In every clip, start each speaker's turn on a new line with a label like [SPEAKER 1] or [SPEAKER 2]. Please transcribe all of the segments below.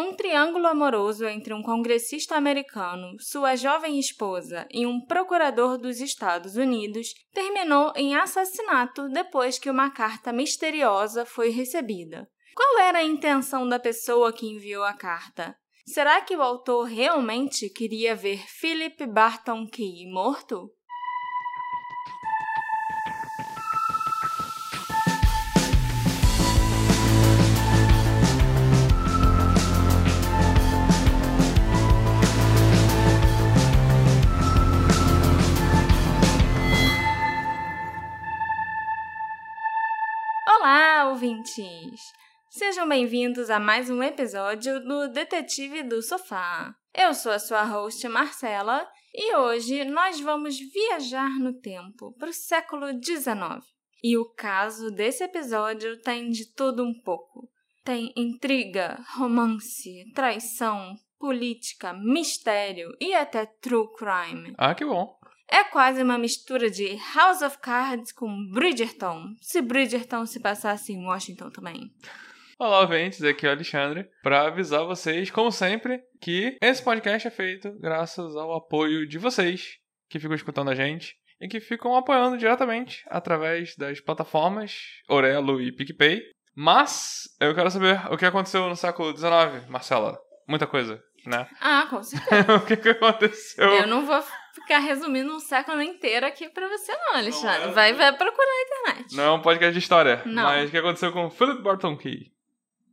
[SPEAKER 1] Um triângulo amoroso entre um congressista americano, sua jovem esposa e um procurador dos Estados Unidos terminou em assassinato depois que uma carta misteriosa foi recebida. Qual era a intenção da pessoa que enviou a carta? Será que o autor realmente queria ver Philip Barton Key morto? Ouvintes! Sejam bem-vindos a mais um episódio do Detetive do Sofá. Eu sou a sua host Marcela e hoje nós vamos viajar no tempo para o século XIX. E o caso desse episódio tem de tudo um pouco. Tem intriga, romance, traição, política, mistério e até true crime.
[SPEAKER 2] Ah, que bom!
[SPEAKER 1] É quase uma mistura de House of Cards com Bridgerton, se Bridgerton se passasse em Washington também.
[SPEAKER 2] Olá, ouvintes, aqui é o Alexandre, para avisar vocês, como sempre, que esse podcast é feito graças ao apoio de vocês que ficam escutando a gente e que ficam apoiando diretamente através das plataformas Orelo e PicPay. Mas eu quero saber o que aconteceu no século XIX, Marcela. Muita coisa, né?
[SPEAKER 1] Ah, com certeza.
[SPEAKER 2] o que, que aconteceu?
[SPEAKER 1] Eu não vou ficar resumindo um século inteiro aqui pra você não, Alexandre. Não é... vai, vai procurar na internet.
[SPEAKER 2] Não é um podcast de história.
[SPEAKER 1] Não.
[SPEAKER 2] Mas o que aconteceu com Philip Barton Key?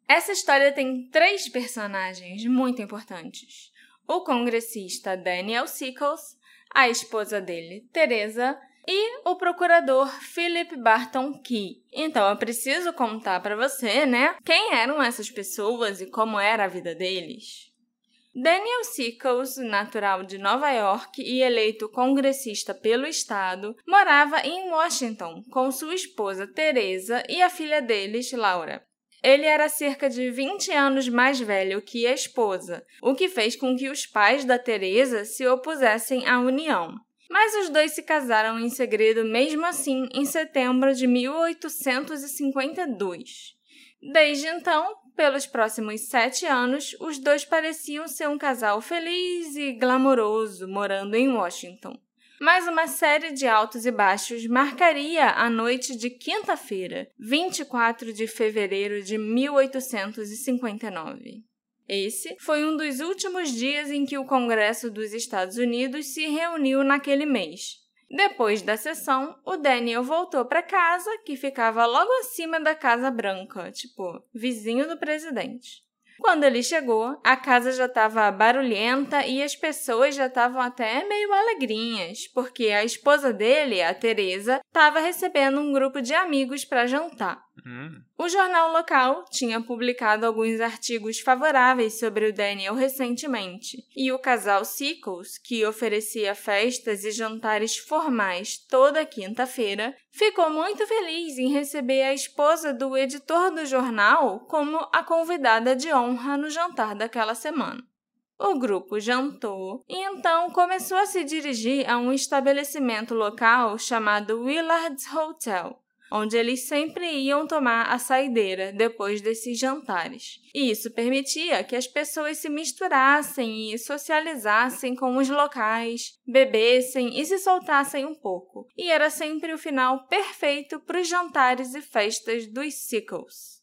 [SPEAKER 1] Essa história tem três personagens muito importantes: o congressista Daniel Sickles, a esposa dele, Teresa, e o procurador Philip Barton Key. Então eu preciso contar para você, né, quem eram essas pessoas e como era a vida deles. Daniel Sickles, natural de Nova York e eleito congressista pelo estado, morava em Washington com sua esposa Teresa e a filha deles, Laura. Ele era cerca de 20 anos mais velho que a esposa, o que fez com que os pais da Teresa se opusessem à união. Mas os dois se casaram em segredo mesmo assim em setembro de 1852. Desde então, pelos próximos sete anos, os dois pareciam ser um casal feliz e glamouroso morando em Washington mas uma série de altos e baixos marcaria a noite de quinta-feira, 24 de fevereiro de 1859. Esse foi um dos últimos dias em que o Congresso dos Estados Unidos se reuniu naquele mês. Depois da sessão, o Daniel voltou para casa, que ficava logo acima da Casa Branca, tipo, vizinho do presidente. Quando ele chegou, a casa já estava barulhenta e as pessoas já estavam até meio alegrinhas, porque a esposa dele, a Teresa, estava recebendo um grupo de amigos para jantar.
[SPEAKER 2] Hum.
[SPEAKER 1] O jornal local tinha publicado alguns artigos favoráveis sobre o Daniel recentemente, e o casal Sickles, que oferecia festas e jantares formais toda quinta-feira, ficou muito feliz em receber a esposa do editor do jornal como a convidada de honra no jantar daquela semana. O grupo jantou e então começou a se dirigir a um estabelecimento local chamado Willard's Hotel, onde eles sempre iam tomar a saideira depois desses jantares. E isso permitia que as pessoas se misturassem e socializassem com os locais, bebessem e se soltassem um pouco. E era sempre o final perfeito para os jantares e festas dos Sickles.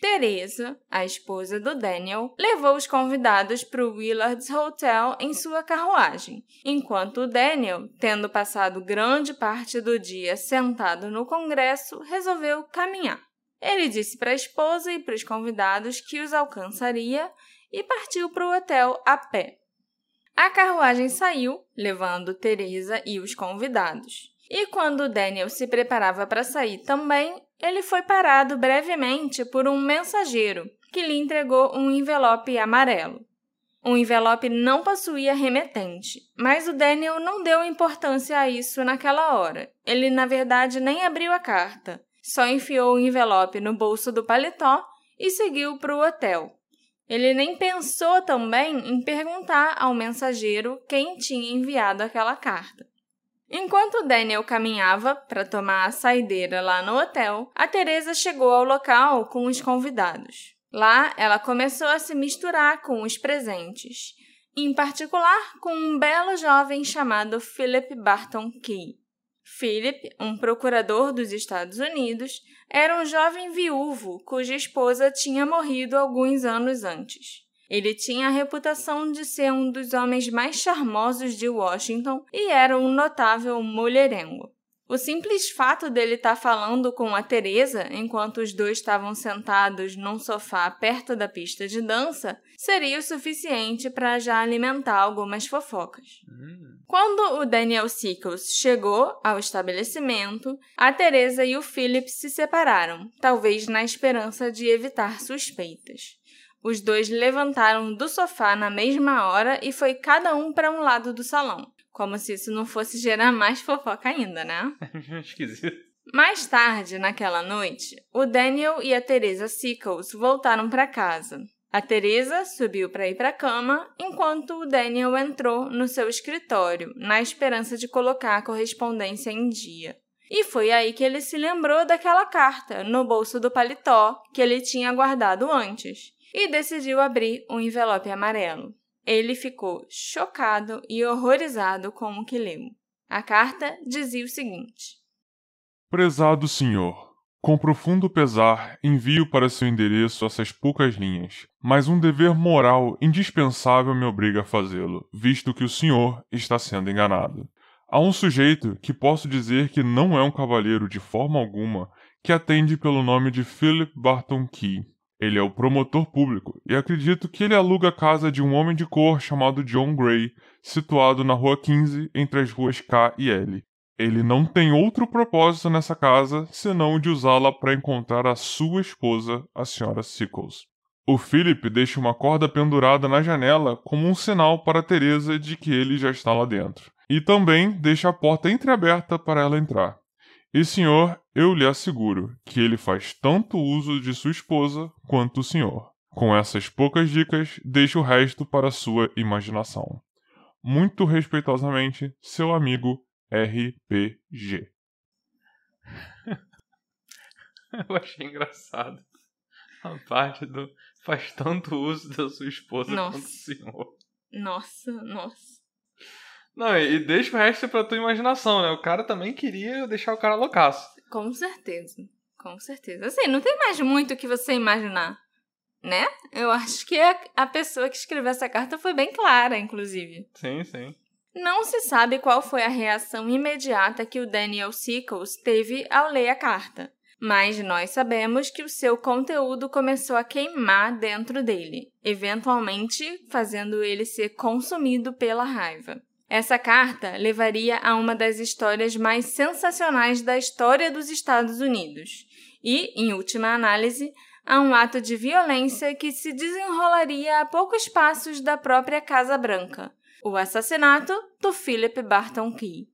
[SPEAKER 1] Teresa, a esposa do Daniel, levou os convidados para o Willard's Hotel em sua carruagem, enquanto o Daniel, tendo passado grande parte do dia sentado no congresso, resolveu caminhar. Ele disse para a esposa e para os convidados que os alcançaria e partiu para o hotel a pé. A carruagem saiu, levando Teresa e os convidados. E quando Daniel se preparava para sair também, ele foi parado brevemente por um mensageiro que lhe entregou um envelope amarelo. O envelope não possuía remetente, mas o Daniel não deu importância a isso naquela hora. Ele, na verdade, nem abriu a carta, só enfiou o envelope no bolso do paletó e seguiu para o hotel. Ele nem pensou também em perguntar ao mensageiro quem tinha enviado aquela carta. Enquanto Daniel caminhava para tomar a saideira lá no hotel, a Teresa chegou ao local com os convidados. Lá, ela começou a se misturar com os presentes, em particular com um belo jovem chamado Philip Barton Key. Philip, um procurador dos Estados Unidos, era um jovem viúvo cuja esposa tinha morrido alguns anos antes. Ele tinha a reputação de ser um dos homens mais charmosos de Washington e era um notável mulherengo. O simples fato dele estar tá falando com a Teresa enquanto os dois estavam sentados num sofá perto da pista de dança seria o suficiente para já alimentar algumas fofocas. Hum. Quando o Daniel Sickles chegou ao estabelecimento, a Teresa e o Philip se separaram, talvez na esperança de evitar suspeitas. Os dois levantaram do sofá na mesma hora e foi cada um para um lado do salão. Como se isso não fosse gerar mais fofoca ainda, né?
[SPEAKER 2] Esquisito.
[SPEAKER 1] Mais tarde, naquela noite, o Daniel e a Teresa Sickles voltaram para casa. A Teresa subiu para ir para a cama, enquanto o Daniel entrou no seu escritório, na esperança de colocar a correspondência em dia. E foi aí que ele se lembrou daquela carta no bolso do paletó que ele tinha guardado antes e decidiu abrir um envelope amarelo. Ele ficou chocado e horrorizado com o que leu. A carta dizia o seguinte:
[SPEAKER 3] Prezado senhor, com profundo pesar envio para seu endereço essas poucas linhas, mas um dever moral indispensável me obriga a fazê-lo, visto que o senhor está sendo enganado. Há um sujeito que posso dizer que não é um cavalheiro de forma alguma, que atende pelo nome de Philip Barton Key. Ele é o promotor público e acredito que ele aluga a casa de um homem de cor chamado John Gray, situado na rua 15, entre as ruas K e L. Ele não tem outro propósito nessa casa senão o de usá-la para encontrar a sua esposa, a senhora Sickles. O Philip deixa uma corda pendurada na janela como um sinal para Teresa de que ele já está lá dentro. E também deixa a porta entreaberta para ela entrar. E senhor, eu lhe asseguro que ele faz tanto uso de sua esposa quanto o senhor. Com essas poucas dicas, deixo o resto para sua imaginação. Muito respeitosamente, seu amigo RPG.
[SPEAKER 2] eu achei engraçado a parte do faz tanto uso da sua esposa
[SPEAKER 1] nossa.
[SPEAKER 2] quanto o senhor.
[SPEAKER 1] Nossa, nossa.
[SPEAKER 2] Não, e deixa o resto pra tua imaginação, né? O cara também queria deixar o cara loucaço.
[SPEAKER 1] Com certeza. Com certeza. Assim, não tem mais muito o que você imaginar. Né? Eu acho que a pessoa que escreveu essa carta foi bem clara, inclusive.
[SPEAKER 2] Sim, sim.
[SPEAKER 1] Não se sabe qual foi a reação imediata que o Daniel Sickles teve ao ler a carta, mas nós sabemos que o seu conteúdo começou a queimar dentro dele, eventualmente fazendo ele ser consumido pela raiva. Essa carta levaria a uma das histórias mais sensacionais da história dos Estados Unidos e, em última análise, a um ato de violência que se desenrolaria a poucos passos da própria Casa Branca, o assassinato do Philip Barton Key.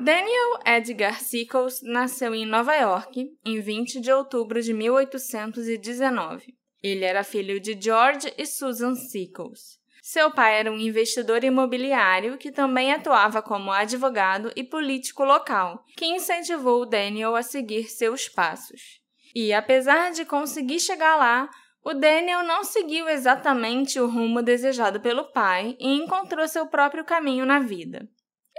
[SPEAKER 1] Daniel Edgar Sickles nasceu em Nova York em 20 de outubro de 1819. Ele era filho de George e Susan Sickles. Seu pai era um investidor imobiliário que também atuava como advogado e político local, que incentivou Daniel a seguir seus passos. E apesar de conseguir chegar lá, o Daniel não seguiu exatamente o rumo desejado pelo pai e encontrou seu próprio caminho na vida.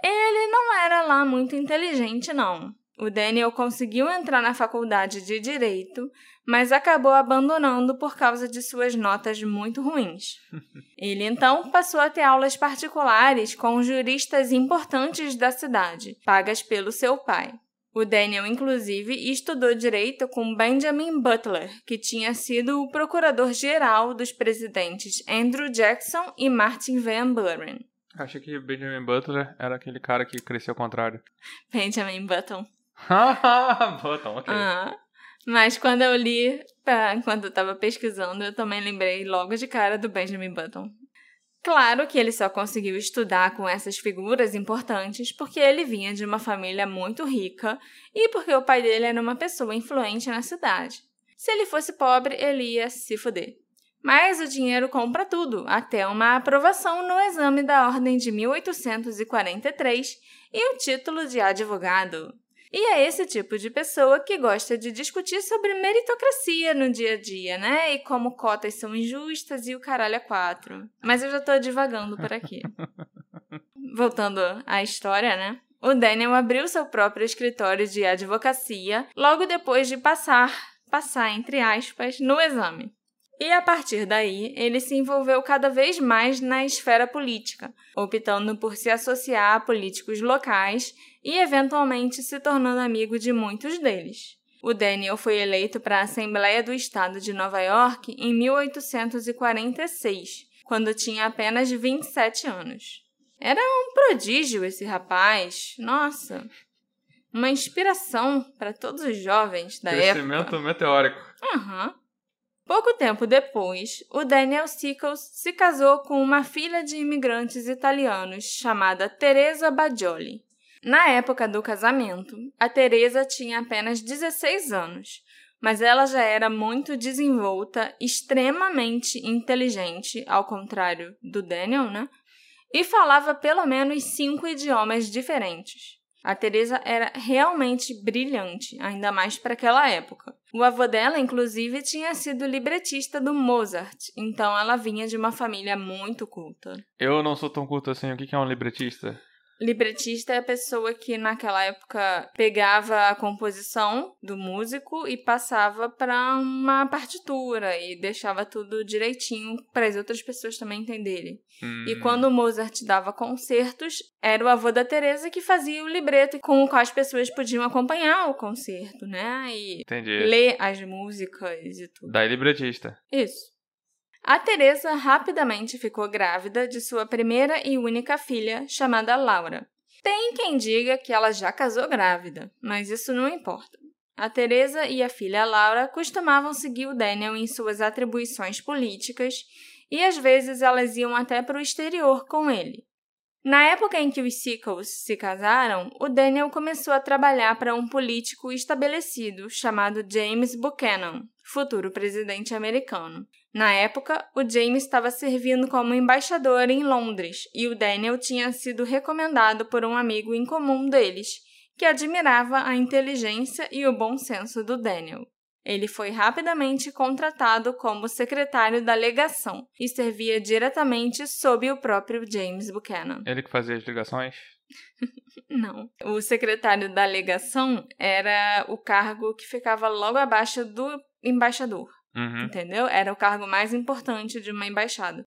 [SPEAKER 1] Ele não era lá muito inteligente, não. O Daniel conseguiu entrar na faculdade de Direito, mas acabou abandonando por causa de suas notas muito ruins. Ele então passou a ter aulas particulares com juristas importantes da cidade, pagas pelo seu pai. O Daniel, inclusive, estudou direito com Benjamin Butler, que tinha sido o procurador-geral dos presidentes Andrew Jackson e Martin Van Buren.
[SPEAKER 2] Acho que Benjamin Butler era aquele cara que cresceu ao contrário.
[SPEAKER 1] Benjamin Button.
[SPEAKER 2] Button, ok.
[SPEAKER 1] Ah, mas quando eu li, pra, enquanto eu estava pesquisando, eu também lembrei logo de cara do Benjamin Button. Claro que ele só conseguiu estudar com essas figuras importantes porque ele vinha de uma família muito rica e porque o pai dele era uma pessoa influente na cidade. Se ele fosse pobre, ele ia se fuder. Mas o dinheiro compra tudo, até uma aprovação no exame da Ordem de 1843 e o título de advogado. E é esse tipo de pessoa que gosta de discutir sobre meritocracia no dia a dia, né? E como cotas são injustas e o caralho é quatro. Mas eu já tô divagando por aqui. Voltando à história, né? O Daniel abriu seu próprio escritório de advocacia logo depois de passar, passar entre aspas, no exame. E a partir daí, ele se envolveu cada vez mais na esfera política, optando por se associar a políticos locais e eventualmente se tornando amigo de muitos deles. O Daniel foi eleito para a Assembleia do Estado de Nova York em 1846, quando tinha apenas 27 anos. Era um prodígio esse rapaz, nossa, uma inspiração para todos os jovens da
[SPEAKER 2] Crescimento
[SPEAKER 1] época.
[SPEAKER 2] Crescimento meteórico.
[SPEAKER 1] Aham. Uhum. Pouco tempo depois, o Daniel Sickles se casou com uma filha de imigrantes italianos chamada Teresa Bajoli. Na época do casamento, a Teresa tinha apenas 16 anos, mas ela já era muito desenvolta, extremamente inteligente, ao contrário do Daniel, né? E falava pelo menos cinco idiomas diferentes. A Teresa era realmente brilhante, ainda mais para aquela época. O avô dela, inclusive, tinha sido libretista do Mozart, então ela vinha de uma família muito culta.
[SPEAKER 2] Eu não sou tão culto assim. O que é um libretista?
[SPEAKER 1] Libretista é a pessoa que naquela época pegava a composição do músico e passava para uma partitura e deixava tudo direitinho para as outras pessoas também entenderem. Hum. E quando o Mozart dava concertos, era o avô da Teresa que fazia o libreto com o qual as pessoas podiam acompanhar o concerto, né? E
[SPEAKER 2] Entendi.
[SPEAKER 1] ler as músicas e tudo.
[SPEAKER 2] Daí libretista.
[SPEAKER 1] Isso. A Teresa rapidamente ficou grávida de sua primeira e única filha, chamada Laura. Tem quem diga que ela já casou grávida, mas isso não importa. A Teresa e a filha Laura costumavam seguir o Daniel em suas atribuições políticas e às vezes elas iam até para o exterior com ele. Na época em que os Sickles se casaram, o Daniel começou a trabalhar para um político estabelecido chamado James Buchanan, futuro presidente americano. Na época, o James estava servindo como embaixador em Londres e o Daniel tinha sido recomendado por um amigo em comum deles, que admirava a inteligência e o bom senso do Daniel. Ele foi rapidamente contratado como secretário da legação e servia diretamente sob o próprio James Buchanan.
[SPEAKER 2] Ele que fazia as ligações?
[SPEAKER 1] Não. O secretário da legação era o cargo que ficava logo abaixo do embaixador.
[SPEAKER 2] Uhum.
[SPEAKER 1] Entendeu? Era o cargo mais importante de uma embaixada.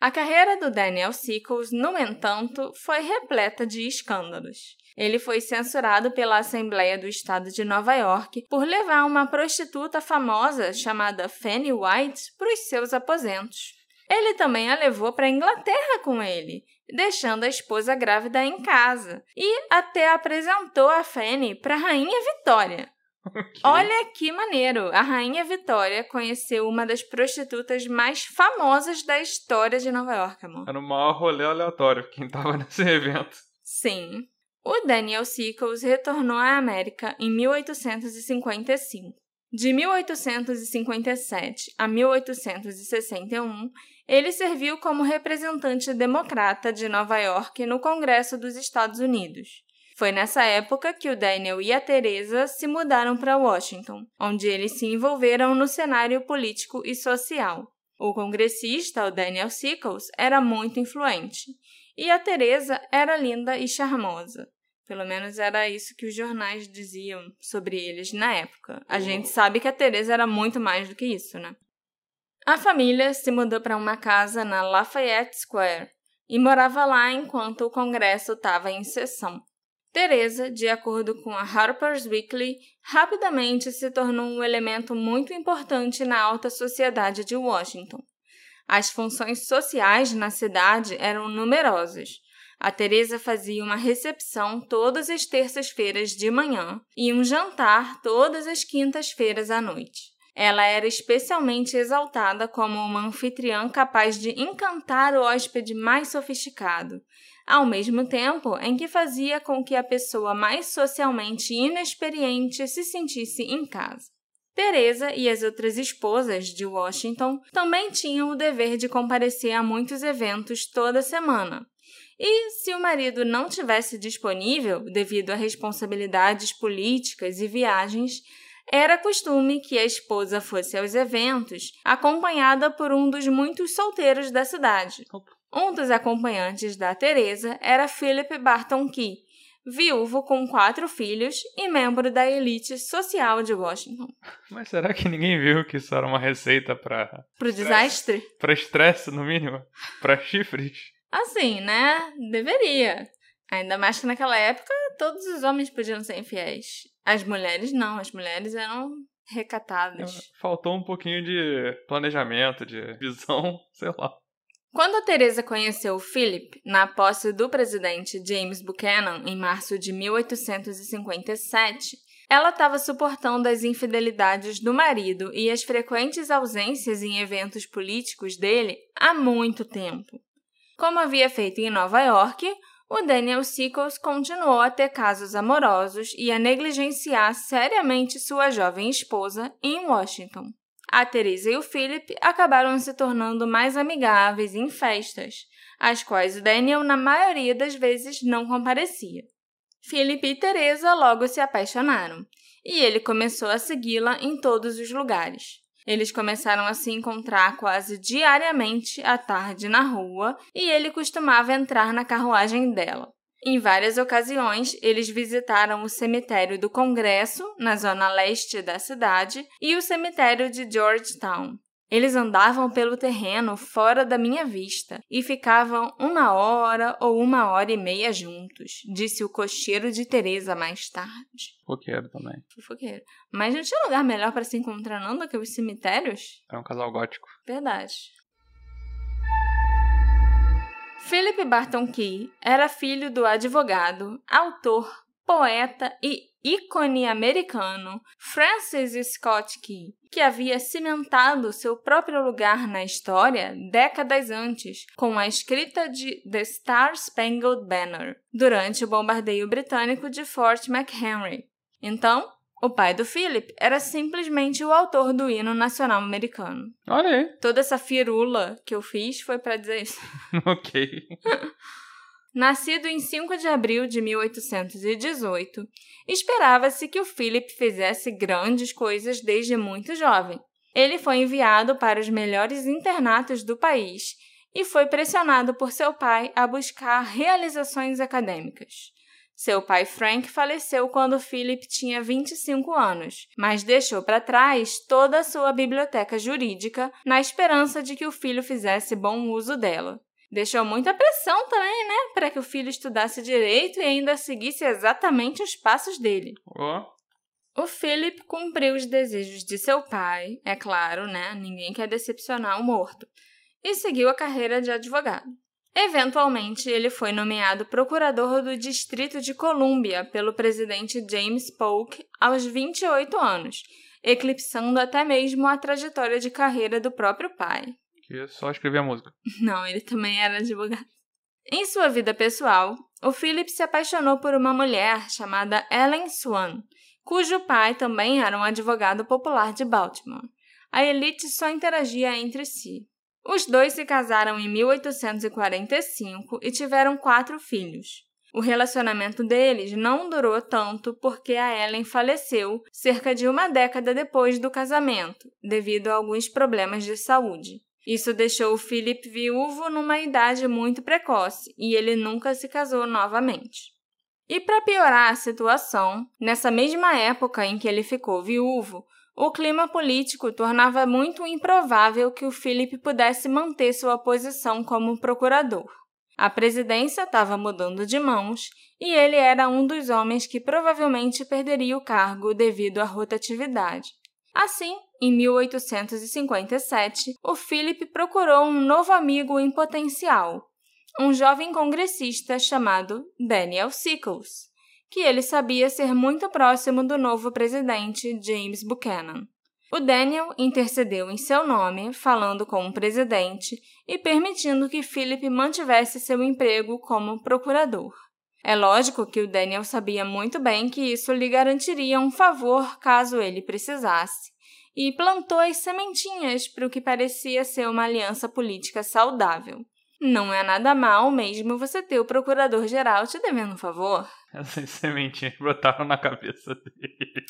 [SPEAKER 1] A carreira do Daniel Sickles, no entanto, foi repleta de escândalos. Ele foi censurado pela Assembleia do Estado de Nova York por levar uma prostituta famosa chamada Fanny White para os seus aposentos. Ele também a levou para a Inglaterra com ele, deixando a esposa grávida em casa, e até apresentou a Fanny para a Rainha Vitória. Okay. Olha que maneiro! A Rainha Vitória conheceu uma das prostitutas mais famosas da história de Nova York, amor.
[SPEAKER 2] Era o maior rolê aleatório quem tava nesse evento.
[SPEAKER 1] Sim. O Daniel Sickles retornou à América em 1855. De 1857 a 1861, ele serviu como representante democrata de Nova York no Congresso dos Estados Unidos. Foi nessa época que o Daniel e a Teresa se mudaram para Washington, onde eles se envolveram no cenário político e social. O congressista, o Daniel Sickles, era muito influente, e a Teresa era linda e charmosa. Pelo menos era isso que os jornais diziam sobre eles na época. A gente sabe que a Teresa era muito mais do que isso, né? A família se mudou para uma casa na Lafayette Square e morava lá enquanto o congresso estava em sessão. Teresa, de acordo com a Harper's Weekly, rapidamente se tornou um elemento muito importante na alta sociedade de Washington. As funções sociais na cidade eram numerosas. A Teresa fazia uma recepção todas as terças-feiras de manhã e um jantar todas as quintas-feiras à noite. Ela era especialmente exaltada como uma anfitriã capaz de encantar o hóspede mais sofisticado, ao mesmo tempo em que fazia com que a pessoa mais socialmente inexperiente se sentisse em casa. Teresa e as outras esposas de Washington também tinham o dever de comparecer a muitos eventos toda semana. E se o marido não tivesse disponível devido a responsabilidades políticas e viagens, era costume que a esposa fosse aos eventos acompanhada por um dos muitos solteiros da cidade. Um dos acompanhantes da Teresa era Philip Barton Key, viúvo com quatro filhos e membro da elite social de Washington.
[SPEAKER 2] Mas será que ninguém viu que isso era uma receita para
[SPEAKER 1] Pro desastre?
[SPEAKER 2] para estresse no mínimo, para chifres?
[SPEAKER 1] Assim, né? Deveria. Ainda mais que naquela época todos os homens podiam ser infiéis. As mulheres não, as mulheres eram recatadas.
[SPEAKER 2] Faltou um pouquinho de planejamento, de visão, sei lá.
[SPEAKER 1] Quando a Teresa conheceu Philip na posse do presidente James Buchanan em março de 1857, ela estava suportando as infidelidades do marido e as frequentes ausências em eventos políticos dele há muito tempo. Como havia feito em Nova York, o Daniel Sickles continuou a ter casos amorosos e a negligenciar seriamente sua jovem esposa em Washington. A Teresa e o Philip acabaram se tornando mais amigáveis em festas, às quais o Daniel, na maioria das vezes, não comparecia. Philip e Teresa logo se apaixonaram, e ele começou a segui-la em todos os lugares. Eles começaram a se encontrar quase diariamente à tarde na rua e ele costumava entrar na carruagem dela. Em várias ocasiões, eles visitaram o cemitério do Congresso, na zona leste da cidade, e o cemitério de Georgetown. Eles andavam pelo terreno fora da minha vista e ficavam uma hora ou uma hora e meia juntos, disse o cocheiro de Teresa mais tarde.
[SPEAKER 2] Fofoqueiro também.
[SPEAKER 1] Fofoqueiro. Mas não tinha lugar melhor para se encontrar não do que os cemitérios?
[SPEAKER 2] É um casal gótico.
[SPEAKER 1] Verdade. Philip Barton Key era filho do advogado, autor, poeta e ícone americano Francis Scott Key, que havia cimentado seu próprio lugar na história décadas antes com a escrita de The Star Spangled Banner durante o bombardeio britânico de Fort McHenry. Então, o pai do Philip era simplesmente o autor do hino nacional americano.
[SPEAKER 2] Olha aí.
[SPEAKER 1] Toda essa firula que eu fiz foi para dizer isso.
[SPEAKER 2] ok.
[SPEAKER 1] Nascido em 5 de abril de 1818, esperava-se que o Philip fizesse grandes coisas desde muito jovem. Ele foi enviado para os melhores internatos do país e foi pressionado por seu pai a buscar realizações acadêmicas. Seu pai Frank faleceu quando Philip tinha 25 anos, mas deixou para trás toda a sua biblioteca jurídica na esperança de que o filho fizesse bom uso dela. Deixou muita pressão também, né, para que o filho estudasse direito e ainda seguisse exatamente os passos dele.
[SPEAKER 2] Oh.
[SPEAKER 1] O Philip cumpriu os desejos de seu pai, é claro, né? Ninguém quer decepcionar o morto, e seguiu a carreira de advogado. Eventualmente, ele foi nomeado procurador do Distrito de Colômbia pelo presidente James Polk aos 28 anos, eclipsando até mesmo a trajetória de carreira do próprio pai.
[SPEAKER 2] Que só escrevia música.
[SPEAKER 1] Não, ele também era advogado. Em sua vida pessoal, o Philip se apaixonou por uma mulher chamada Ellen Swan, cujo pai também era um advogado popular de Baltimore. A elite só interagia entre si. Os dois se casaram em 1845 e tiveram quatro filhos. O relacionamento deles não durou tanto porque a Ellen faleceu cerca de uma década depois do casamento, devido a alguns problemas de saúde. Isso deixou o Philip viúvo numa idade muito precoce e ele nunca se casou novamente. E para piorar a situação, nessa mesma época em que ele ficou viúvo, o clima político tornava muito improvável que o Philip pudesse manter sua posição como procurador. A presidência estava mudando de mãos e ele era um dos homens que provavelmente perderia o cargo devido à rotatividade. Assim, em 1857, o Philip procurou um novo amigo em potencial, um jovem congressista chamado Daniel Sickles que ele sabia ser muito próximo do novo presidente James Buchanan. O Daniel intercedeu em seu nome, falando com o presidente e permitindo que Philip mantivesse seu emprego como procurador. É lógico que o Daniel sabia muito bem que isso lhe garantiria um favor caso ele precisasse, e plantou as sementinhas para o que parecia ser uma aliança política saudável. Não é nada mal mesmo você ter o procurador-geral te devendo um favor.
[SPEAKER 2] Essas sementinhas brotaram na cabeça dele.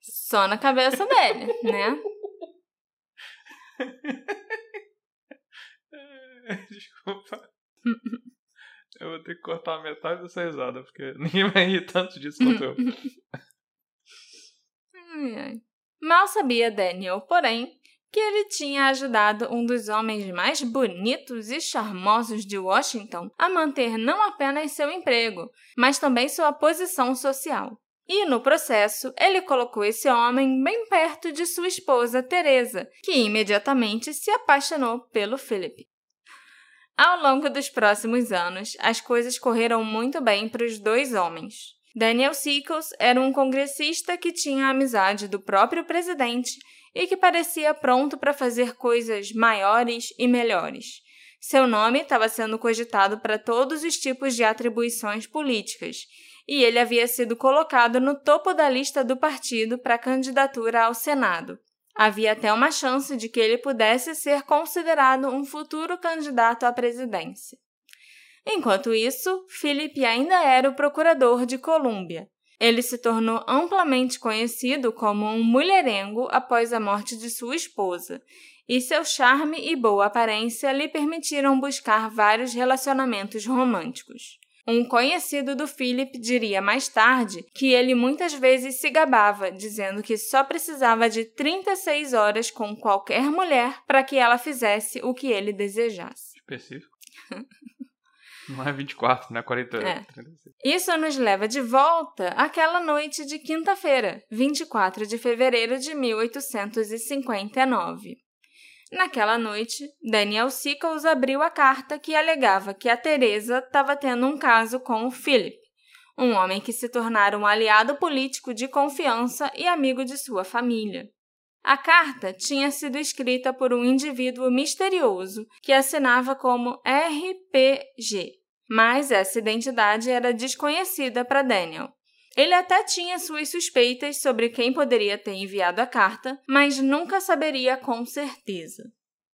[SPEAKER 1] Só na cabeça dele, né?
[SPEAKER 2] Desculpa. Eu vou ter que cortar metade dessa risada, porque ninguém vai rir tanto disso quanto eu.
[SPEAKER 1] Mal sabia Daniel, porém, que ele tinha ajudado um dos homens mais bonitos e charmosos de Washington a manter não apenas seu emprego, mas também sua posição social. E no processo, ele colocou esse homem bem perto de sua esposa Teresa, que imediatamente se apaixonou pelo Philip. Ao longo dos próximos anos, as coisas correram muito bem para os dois homens. Daniel Sickles era um congressista que tinha a amizade do próprio presidente e que parecia pronto para fazer coisas maiores e melhores. Seu nome estava sendo cogitado para todos os tipos de atribuições políticas, e ele havia sido colocado no topo da lista do partido para candidatura ao Senado. Havia até uma chance de que ele pudesse ser considerado um futuro candidato à presidência. Enquanto isso, Philip ainda era o procurador de Colômbia. Ele se tornou amplamente conhecido como um mulherengo após a morte de sua esposa, e seu charme e boa aparência lhe permitiram buscar vários relacionamentos românticos. Um conhecido do Philip diria mais tarde que ele muitas vezes se gabava, dizendo que só precisava de 36 horas com qualquer mulher para que ela fizesse o que ele desejasse.
[SPEAKER 2] Específico. Não é 24, né? 48. É.
[SPEAKER 1] Isso nos leva de volta àquela noite de quinta-feira, 24 de fevereiro de 1859. Naquela noite, Daniel Sickles abriu a carta que alegava que a Teresa estava tendo um caso com o Philip, um homem que se tornara um aliado político de confiança e amigo de sua família. A carta tinha sido escrita por um indivíduo misterioso que assinava como RPG, mas essa identidade era desconhecida para Daniel. Ele até tinha suas suspeitas sobre quem poderia ter enviado a carta, mas nunca saberia com certeza.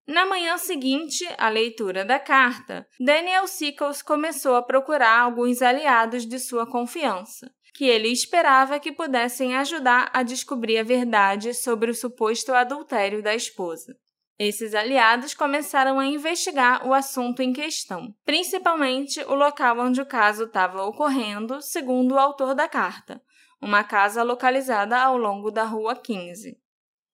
[SPEAKER 1] Na manhã seguinte à leitura da carta, Daniel Sickles começou a procurar alguns aliados de sua confiança, que ele esperava que pudessem ajudar a descobrir a verdade sobre o suposto adultério da esposa. Esses aliados começaram a investigar o assunto em questão, principalmente o local onde o caso estava ocorrendo, segundo o autor da carta, uma casa localizada ao longo da Rua 15.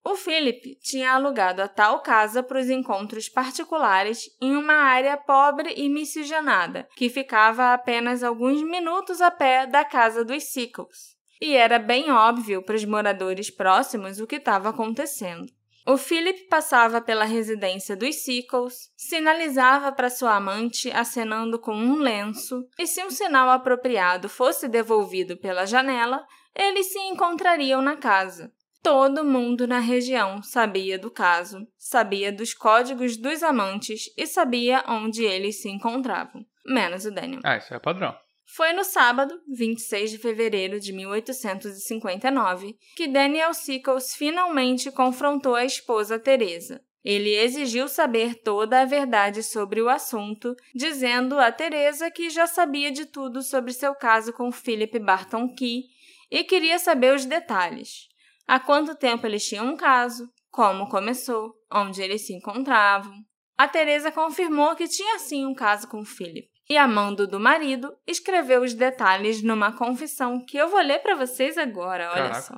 [SPEAKER 1] O Philip tinha alugado a tal casa para os encontros particulares em uma área pobre e miscigenada, que ficava a apenas alguns minutos a pé da casa dos Sickles. E era bem óbvio para os moradores próximos o que estava acontecendo. O Philip passava pela residência dos Sickles, sinalizava para sua amante acenando com um lenço, e se um sinal apropriado fosse devolvido pela janela, eles se encontrariam na casa. Todo mundo na região sabia do caso, sabia dos códigos dos amantes e sabia onde eles se encontravam, menos o Daniel.
[SPEAKER 2] Ah, isso é padrão.
[SPEAKER 1] Foi no sábado, 26 de fevereiro de 1859, que Daniel Sickles finalmente confrontou a esposa Teresa. Ele exigiu saber toda a verdade sobre o assunto, dizendo a Teresa que já sabia de tudo sobre seu caso com Philip Barton Key e queria saber os detalhes. Há quanto tempo eles tinham um caso, como começou, onde eles se encontravam. A Teresa confirmou que tinha sim um caso com Philip e, amando do marido, escreveu os detalhes numa confissão que eu vou ler para vocês agora, olha Caraca. só.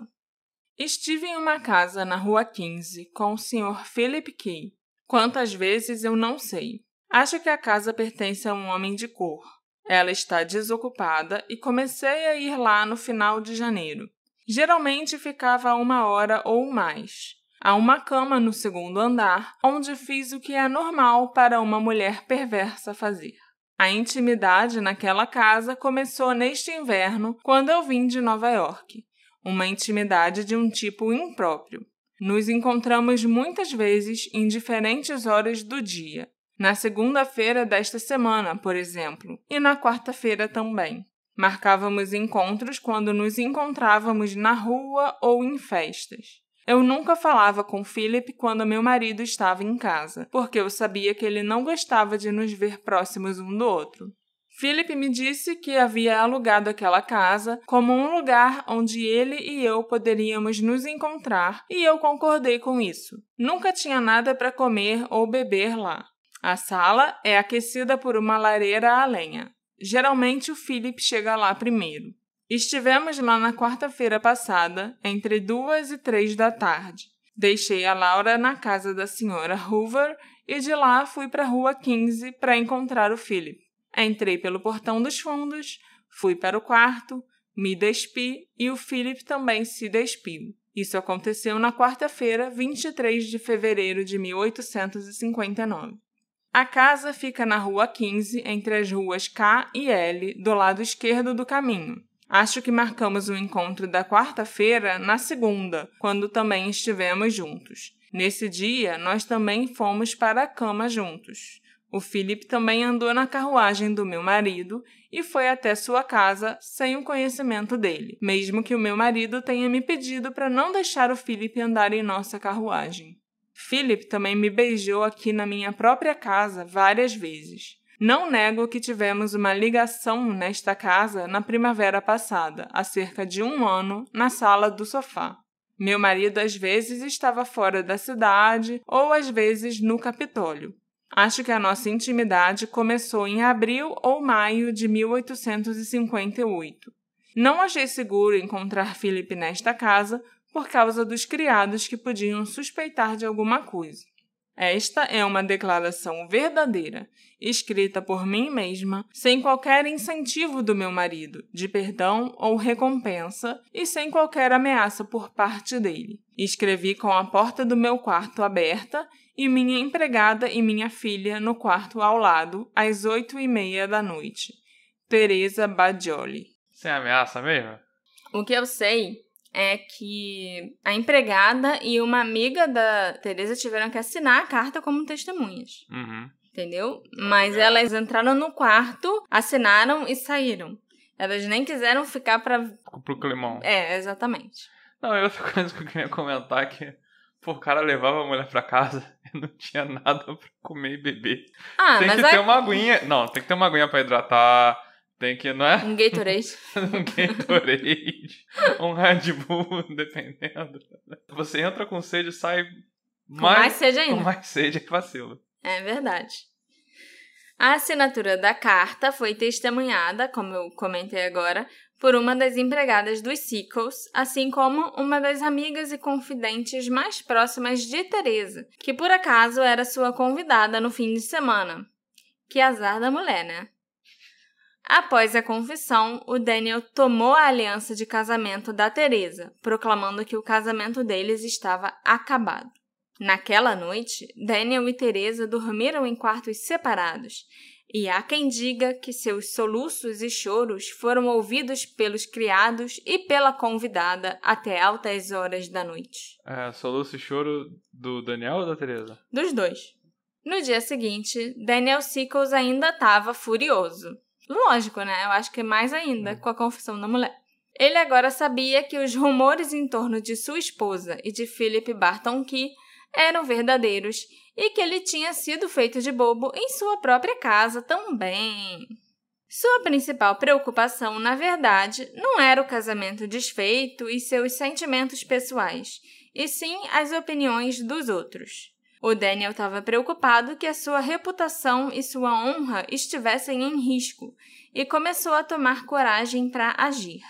[SPEAKER 1] Estive em uma casa na Rua 15 com o Sr. Philip Key. Quantas vezes eu não sei. Acho que a casa pertence a um homem de cor. Ela está desocupada e comecei a ir lá no final de janeiro. Geralmente ficava uma hora ou mais. Há uma cama no segundo andar, onde fiz o que é normal para uma mulher perversa fazer. A intimidade naquela casa começou neste inverno, quando eu vim de Nova York. Uma intimidade de um tipo impróprio. Nos encontramos muitas vezes em diferentes horas do dia. Na segunda-feira desta semana, por exemplo, e na quarta-feira também. Marcávamos encontros quando nos encontrávamos na rua ou em festas. Eu nunca falava com Philip quando meu marido estava em casa, porque eu sabia que ele não gostava de nos ver próximos um do outro. Philip me disse que havia alugado aquela casa como um lugar onde ele e eu poderíamos nos encontrar, e eu concordei com isso. Nunca tinha nada para comer ou beber lá. A sala é aquecida por uma lareira a lenha. Geralmente o Philip chega lá primeiro. Estivemos lá na quarta-feira passada, entre duas e três da tarde. Deixei a Laura na casa da senhora Hoover e de lá fui para a rua 15 para encontrar o Philip. Entrei pelo portão dos fundos, fui para o quarto, me despi e o Philip também se despiu. Isso aconteceu na quarta-feira, 23 de fevereiro de 1859. A casa fica na rua 15, entre as ruas K e L, do lado esquerdo do caminho. Acho que marcamos o encontro da quarta-feira na segunda, quando também estivemos juntos. Nesse dia, nós também fomos para a cama juntos. O Philip também andou na carruagem do meu marido e foi até sua casa sem o conhecimento dele, mesmo que o meu marido tenha me pedido para não deixar o Philip andar em nossa carruagem. Philip também me beijou aqui na minha própria casa várias vezes. Não nego que tivemos uma ligação nesta casa na primavera passada, há cerca de um ano, na sala do sofá. Meu marido às vezes estava fora da cidade ou às vezes no Capitólio. Acho que a nossa intimidade começou em abril ou maio de 1858. Não achei seguro encontrar Philip nesta casa por causa dos criados que podiam suspeitar de alguma coisa. Esta é uma declaração verdadeira, escrita por mim mesma, sem qualquer incentivo do meu marido, de perdão ou recompensa, e sem qualquer ameaça por parte dele. Escrevi com a porta do meu quarto aberta e minha empregada e minha filha no quarto ao lado, às oito e meia da noite. Teresa Badioli.
[SPEAKER 2] Sem ameaça mesmo?
[SPEAKER 1] O que eu sei é que a empregada e uma amiga da Teresa tiveram que assinar a carta como testemunhas.
[SPEAKER 2] Uhum.
[SPEAKER 1] Entendeu? Mas elas entraram no quarto, assinaram e saíram. Elas nem quiseram ficar para
[SPEAKER 2] Pro Clemão.
[SPEAKER 1] É, exatamente.
[SPEAKER 2] Não, e outra coisa que eu queria comentar é que pô, o cara levava a mulher pra casa e não tinha nada pra comer e beber.
[SPEAKER 1] Ah,
[SPEAKER 2] tem que
[SPEAKER 1] a-
[SPEAKER 2] ter uma aguinha. Não, tem que ter uma aguinha pra hidratar. Tem que, não é?
[SPEAKER 1] um Gatorade.
[SPEAKER 2] um Gatorade, um Red Bull, dependendo. Você entra com sede e sai
[SPEAKER 1] Com mais
[SPEAKER 2] mais,
[SPEAKER 1] sede
[SPEAKER 2] com
[SPEAKER 1] ainda.
[SPEAKER 2] mais sede que vacilo.
[SPEAKER 1] É verdade. A assinatura da carta foi testemunhada, como eu comentei agora, por uma das empregadas dos Sickles, assim como uma das amigas e confidentes mais próximas de Teresa, que por acaso era sua convidada no fim de semana. Que azar da mulher, né? Após a confissão, o Daniel tomou a aliança de casamento da Teresa, proclamando que o casamento deles estava acabado. Naquela noite, Daniel e Teresa dormiram em quartos separados, e há quem diga que seus soluços e choros foram ouvidos pelos criados e pela convidada até altas horas da noite.
[SPEAKER 2] É, soluço e choro do Daniel ou da Teresa?
[SPEAKER 1] Dos dois. No dia seguinte, Daniel Sickles ainda estava furioso. Lógico, né? Eu acho que mais ainda com a confissão da mulher. Ele agora sabia que os rumores em torno de sua esposa e de Philip Barton Key eram verdadeiros e que ele tinha sido feito de bobo em sua própria casa também. Sua principal preocupação, na verdade, não era o casamento desfeito e seus sentimentos pessoais, e sim as opiniões dos outros. O Daniel estava preocupado que a sua reputação e sua honra estivessem em risco e começou a tomar coragem para agir.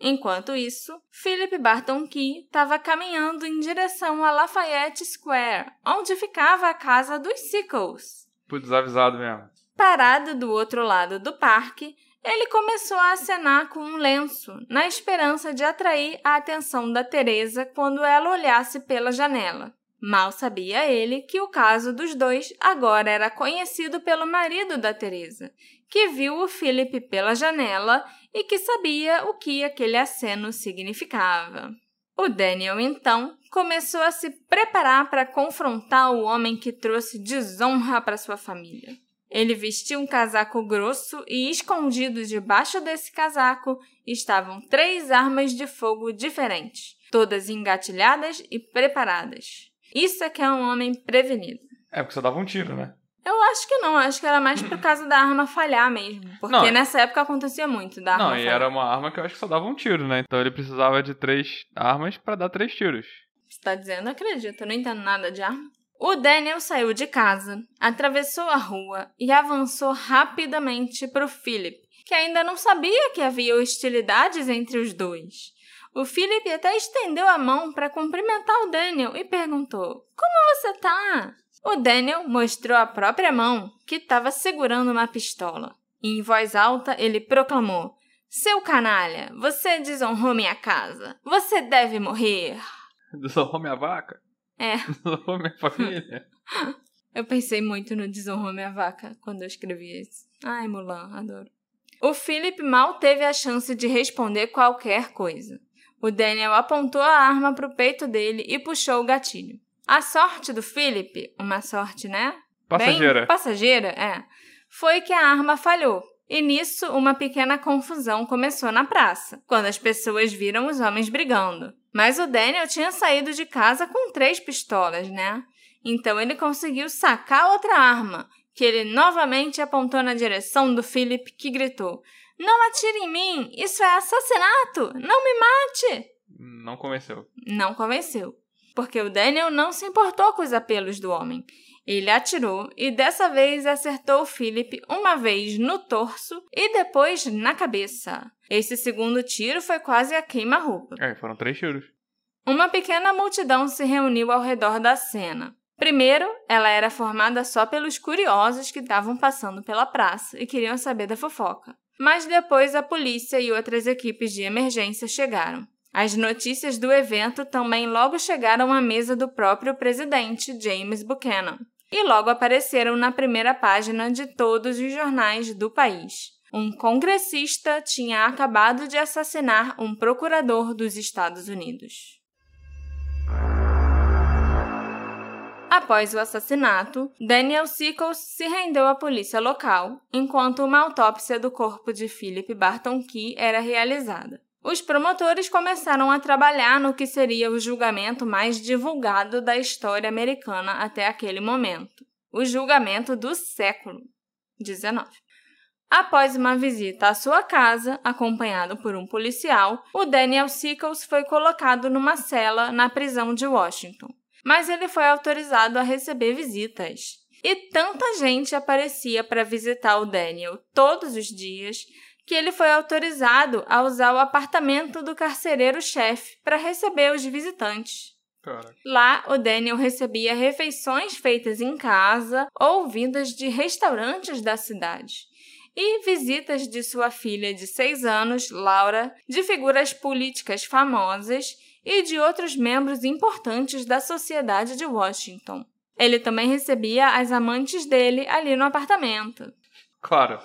[SPEAKER 1] Enquanto isso, Philip Barton Key estava caminhando em direção a Lafayette Square, onde ficava a casa dos Sickles.
[SPEAKER 2] Putz, desavisado mesmo.
[SPEAKER 1] Parado do outro lado do parque, ele começou a acenar com um lenço, na esperança de atrair a atenção da Teresa quando ela olhasse pela janela. Mal sabia ele que o caso dos dois agora era conhecido pelo marido da Teresa, que viu o Philip pela janela e que sabia o que aquele aceno significava. O Daniel, então, começou a se preparar para confrontar o homem que trouxe desonra para sua família. Ele vestiu um casaco grosso e, escondido debaixo desse casaco, estavam três armas de fogo diferentes, todas engatilhadas e preparadas. Isso é que é um homem prevenido.
[SPEAKER 2] É, porque só dava um tiro, né?
[SPEAKER 1] Eu acho que não, acho que era mais por causa da arma falhar mesmo. Porque
[SPEAKER 2] Não.
[SPEAKER 1] nessa época acontecia muito da arma
[SPEAKER 2] Não, e
[SPEAKER 1] falhar.
[SPEAKER 2] era uma arma que eu acho que só dava um tiro, né? Então ele precisava de três armas pra dar três tiros.
[SPEAKER 1] Você tá dizendo? Acredito, eu não entendo nada de arma. O Daniel saiu de casa, atravessou a rua e avançou rapidamente para o Philip, que ainda não sabia que havia hostilidades entre os dois. O Philip até estendeu a mão para cumprimentar o Daniel e perguntou: Como você tá? O Daniel mostrou a própria mão, que estava segurando uma pistola. E em voz alta ele proclamou: Seu canalha, você desonrou minha casa. Você deve morrer.
[SPEAKER 2] Desonrou minha vaca?
[SPEAKER 1] É.
[SPEAKER 2] Desonrou minha família?
[SPEAKER 1] Eu pensei muito no Desonrou Minha Vaca quando eu escrevi isso. Ai, Mulan, adoro. O Philip mal teve a chance de responder qualquer coisa. O Daniel apontou a arma para o peito dele e puxou o gatilho. A sorte do Philip, uma sorte, né?
[SPEAKER 2] Passageira.
[SPEAKER 1] Bem passageira, é. Foi que a arma falhou. E nisso, uma pequena confusão começou na praça, quando as pessoas viram os homens brigando. Mas o Daniel tinha saído de casa com três pistolas, né? Então ele conseguiu sacar outra arma, que ele novamente apontou na direção do Philip, que gritou: Não atire em mim! Isso é assassinato! Não me mate!
[SPEAKER 2] Não convenceu.
[SPEAKER 1] Não convenceu, porque o Daniel não se importou com os apelos do homem. Ele atirou e dessa vez acertou o Philip uma vez no torso e depois na cabeça. Esse segundo tiro foi quase a queima-roupa.
[SPEAKER 2] É, foram três tiros.
[SPEAKER 1] Uma pequena multidão se reuniu ao redor da cena. Primeiro, ela era formada só pelos curiosos que estavam passando pela praça e queriam saber da fofoca. Mas depois a polícia e outras equipes de emergência chegaram. As notícias do evento também logo chegaram à mesa do próprio presidente, James Buchanan, e logo apareceram na primeira página de todos os jornais do país. Um congressista tinha acabado de assassinar um procurador dos Estados Unidos. Após o assassinato, Daniel Sickles se rendeu à polícia local, enquanto uma autópsia do corpo de Philip Barton Key era realizada. Os promotores começaram a trabalhar no que seria o julgamento mais divulgado da história americana até aquele momento, o julgamento do século XIX. Após uma visita à sua casa, acompanhado por um policial, o Daniel Sickles foi colocado numa cela na prisão de Washington. Mas ele foi autorizado a receber visitas. E tanta gente aparecia para visitar o Daniel todos os dias que ele foi autorizado a usar o apartamento do carcereiro-chefe para receber os visitantes. Lá, o Daniel recebia refeições feitas em casa ou vindas de restaurantes da cidade. E visitas de sua filha de seis anos, Laura, de figuras políticas famosas e de outros membros importantes da sociedade de Washington. Ele também recebia as amantes dele ali no apartamento.
[SPEAKER 2] Claro.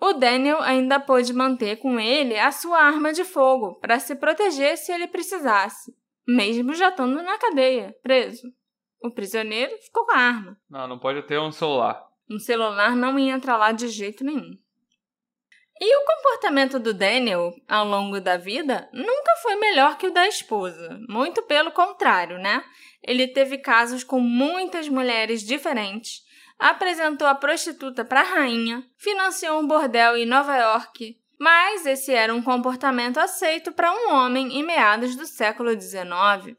[SPEAKER 1] O Daniel ainda pôde manter com ele a sua arma de fogo para se proteger se ele precisasse, mesmo já estando na cadeia, preso. O prisioneiro ficou com a arma.
[SPEAKER 2] Não, não pode ter um celular.
[SPEAKER 1] Um celular não ia entrar lá de jeito nenhum. E o comportamento do Daniel ao longo da vida nunca foi melhor que o da esposa. Muito pelo contrário, né? Ele teve casos com muitas mulheres diferentes, apresentou a prostituta para a rainha, financiou um bordel em Nova York. Mas esse era um comportamento aceito para um homem em meados do século XIX.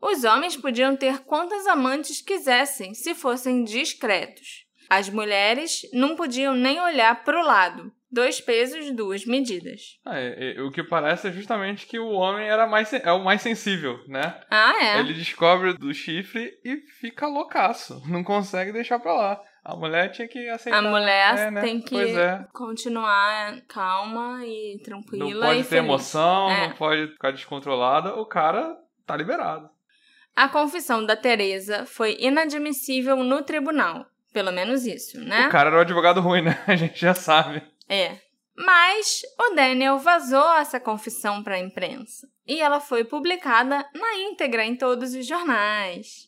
[SPEAKER 1] Os homens podiam ter quantas amantes quisessem se fossem discretos. As mulheres não podiam nem olhar para o lado. Dois pesos, duas medidas.
[SPEAKER 2] É, é, o que parece é justamente que o homem era mais, é o mais sensível, né?
[SPEAKER 1] Ah, é?
[SPEAKER 2] Ele descobre do chifre e fica loucaço. Não consegue deixar pra lá. A mulher tinha que aceitar.
[SPEAKER 1] A mulher
[SPEAKER 2] É, né?
[SPEAKER 1] tem que
[SPEAKER 2] é.
[SPEAKER 1] continuar calma e
[SPEAKER 2] Não
[SPEAKER 1] tranquila
[SPEAKER 2] pode
[SPEAKER 1] e
[SPEAKER 2] ter
[SPEAKER 1] feliz.
[SPEAKER 2] emoção,
[SPEAKER 1] É.
[SPEAKER 2] não pode ficar descontrolada. O cara tá liberado.
[SPEAKER 1] A confissão da Teresa foi inadmissível no tribunal. Pelo menos isso, né?
[SPEAKER 2] O cara era um advogado ruim, né? A gente já sabe.
[SPEAKER 1] É. Mas o Daniel vazou essa confissão para a imprensa e ela foi publicada na íntegra em todos os jornais.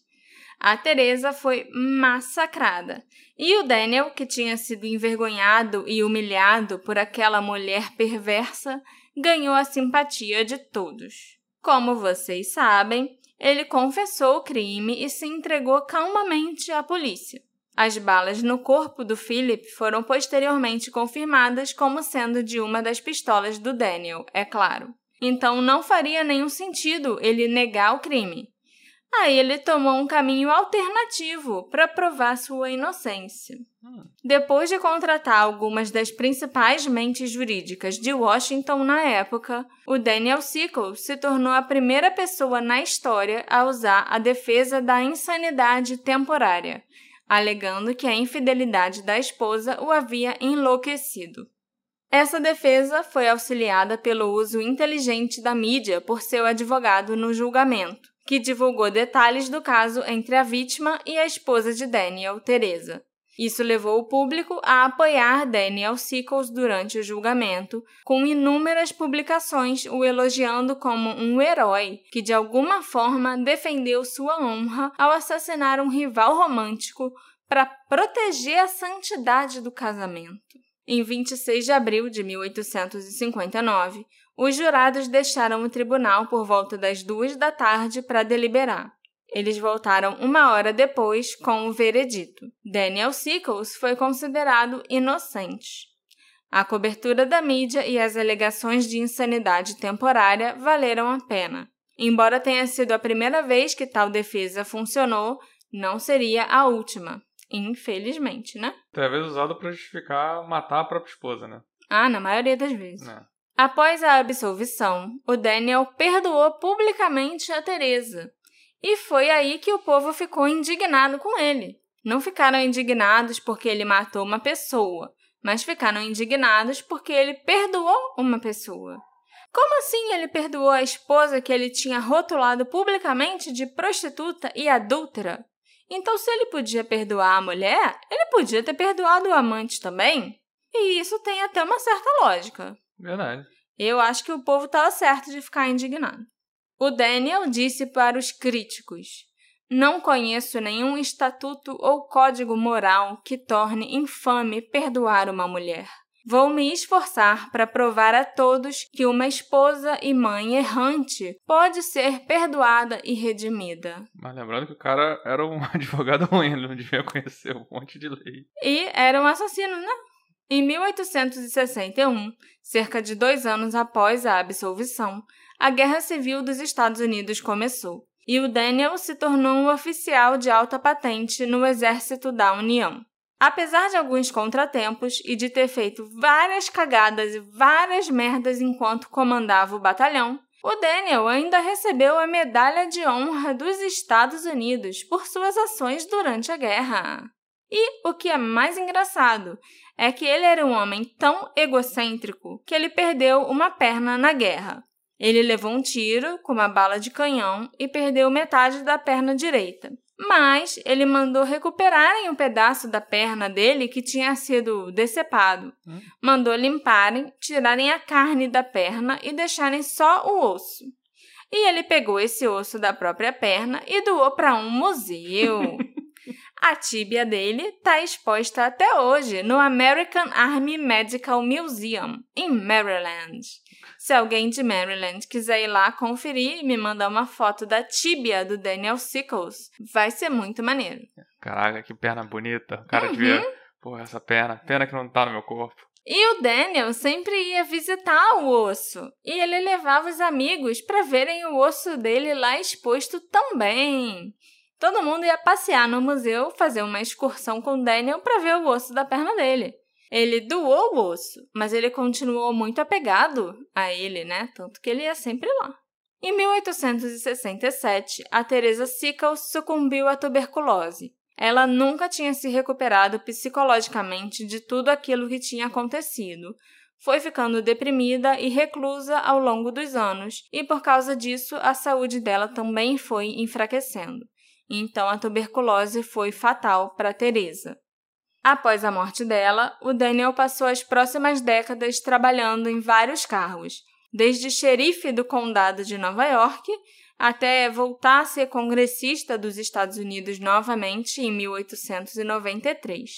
[SPEAKER 1] A Teresa foi massacrada e o Daniel, que tinha sido envergonhado e humilhado por aquela mulher perversa, ganhou a simpatia de todos. Como vocês sabem, ele confessou o crime e se entregou calmamente à polícia. As balas no corpo do Philip foram posteriormente confirmadas como sendo de uma das pistolas do Daniel, é claro. Então não faria nenhum sentido ele negar o crime. Aí ele tomou um caminho alternativo para provar sua inocência. Hum. Depois de contratar algumas das principais mentes jurídicas de Washington na época, o Daniel Sickles se tornou a primeira pessoa na história a usar a defesa da insanidade temporária, alegando que a infidelidade da esposa o havia enlouquecido. Essa defesa foi auxiliada pelo uso inteligente da mídia por seu advogado no julgamento, que divulgou detalhes do caso entre a vítima e a esposa de Daniel, Teresa. Isso levou o público a apoiar Daniel Sickles durante o julgamento, com inúmeras publicações o elogiando como um herói que de alguma forma defendeu sua honra ao assassinar um rival romântico para proteger a santidade do casamento. Em 26 de abril de 1859, os jurados deixaram o tribunal por volta das duas da tarde para deliberar. Eles voltaram uma hora depois com o veredito. Daniel Sickles foi considerado inocente. A cobertura da mídia e as alegações de insanidade temporária valeram a pena. Embora tenha sido a primeira vez que tal defesa funcionou, não seria a última. Infelizmente, né?
[SPEAKER 2] Talvez usado para justificar matar a própria esposa, né?
[SPEAKER 1] Ah, na maioria das vezes.
[SPEAKER 2] É.
[SPEAKER 1] Após a absolvição, o Daniel perdoou publicamente a Teresa, e foi aí que o povo ficou indignado com ele. Não ficaram indignados porque ele matou uma pessoa, mas ficaram indignados porque ele perdoou uma pessoa. Como assim ele perdoou a esposa que ele tinha rotulado publicamente de prostituta e adúltera? Então, se ele podia perdoar a mulher, ele podia ter perdoado o amante também. E isso tem até uma certa lógica.
[SPEAKER 2] Verdade.
[SPEAKER 1] Eu acho que o povo estava certo de ficar indignado. O Daniel disse para os críticos: Não conheço nenhum estatuto ou código moral que torne infame perdoar uma mulher. Vou me esforçar para provar a todos que uma esposa e mãe errante pode ser perdoada e redimida.
[SPEAKER 2] Mas lembrando que o cara era um advogado ruim, ele não devia conhecer um monte de lei.
[SPEAKER 1] E era um assassino, né? Em 1861, cerca de dois anos após a absolvição, a Guerra Civil dos Estados Unidos começou e o Daniel se tornou um oficial de alta patente no Exército da União. Apesar de alguns contratempos e de ter feito várias cagadas e várias merdas enquanto comandava o batalhão, o Daniel ainda recebeu a Medalha de Honra dos Estados Unidos por suas ações durante a guerra. E o que é mais engraçado é que ele era um homem tão egocêntrico que ele perdeu uma perna na guerra. Ele levou um tiro com uma bala de canhão e perdeu metade da perna direita. Mas ele mandou recuperarem um pedaço da perna dele que tinha sido decepado. Hum? Mandou limparem, tirarem a carne da perna e deixarem só o osso. E ele pegou esse osso da própria perna e doou para um museu. A tíbia dele está exposta até hoje no American Army Medical Museum, em Maryland. Se alguém de Maryland quiser ir lá conferir e me mandar uma foto da tíbia do Daniel Sickles, vai ser muito maneiro.
[SPEAKER 2] Caraca, que perna bonita. O cara uhum. devia. Porra, essa perna. Pena que não tá no meu corpo.
[SPEAKER 1] E o Daniel sempre ia visitar o osso. E ele levava os amigos para verem o osso dele lá exposto também. Todo mundo ia passear no museu, fazer uma excursão com Daniel para ver o osso da perna dele. Ele doou o osso, mas ele continuou muito apegado a ele, né? Tanto que ele ia sempre lá. Em 1867, a Teresa Sickles sucumbiu à tuberculose. Ela nunca tinha se recuperado psicologicamente de tudo aquilo que tinha acontecido. Foi ficando deprimida e reclusa ao longo dos anos, e por causa disso a saúde dela também foi enfraquecendo. Então a tuberculose foi fatal para Teresa. Após a morte dela, o Daniel passou as próximas décadas trabalhando em vários cargos, desde xerife do condado de Nova York até voltar a ser congressista dos Estados Unidos novamente em 1893.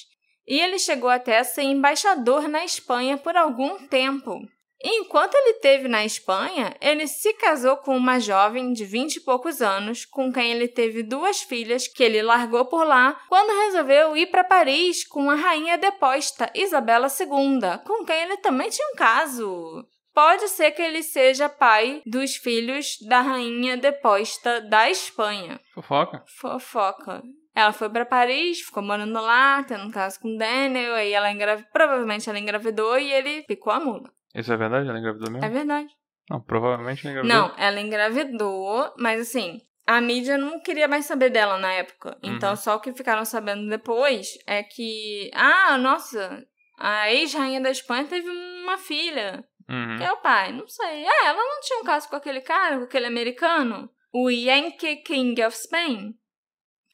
[SPEAKER 1] E ele chegou até a ser embaixador na Espanha por algum tempo. Enquanto ele teve na Espanha, ele se casou com uma jovem de vinte e poucos anos, com quem ele teve duas filhas que ele largou por lá quando resolveu ir para Paris com a rainha deposta Isabela II, com quem ele também tinha um caso. Pode ser que ele seja pai dos filhos da rainha deposta da Espanha.
[SPEAKER 2] Fofoca?
[SPEAKER 1] Fofoca. Ela foi para Paris, ficou morando lá, tendo um caso com o Daniel, aí ela engravidou, provavelmente ela engravidou e ele picou a mula.
[SPEAKER 2] Isso é verdade? Ela engravidou mesmo?
[SPEAKER 1] É verdade.
[SPEAKER 2] Não, provavelmente ela engravidou.
[SPEAKER 1] Não, ela engravidou, mas assim, a mídia não queria mais saber dela na época. Então,
[SPEAKER 2] Uhum.
[SPEAKER 1] só o que ficaram sabendo depois é que, ah, nossa, a ex-rainha da Espanha teve uma filha.
[SPEAKER 2] Uhum.
[SPEAKER 1] Quem é o pai? Não sei. Ah, ela não tinha um caso com aquele cara, com aquele americano? O Yankee King of Spain?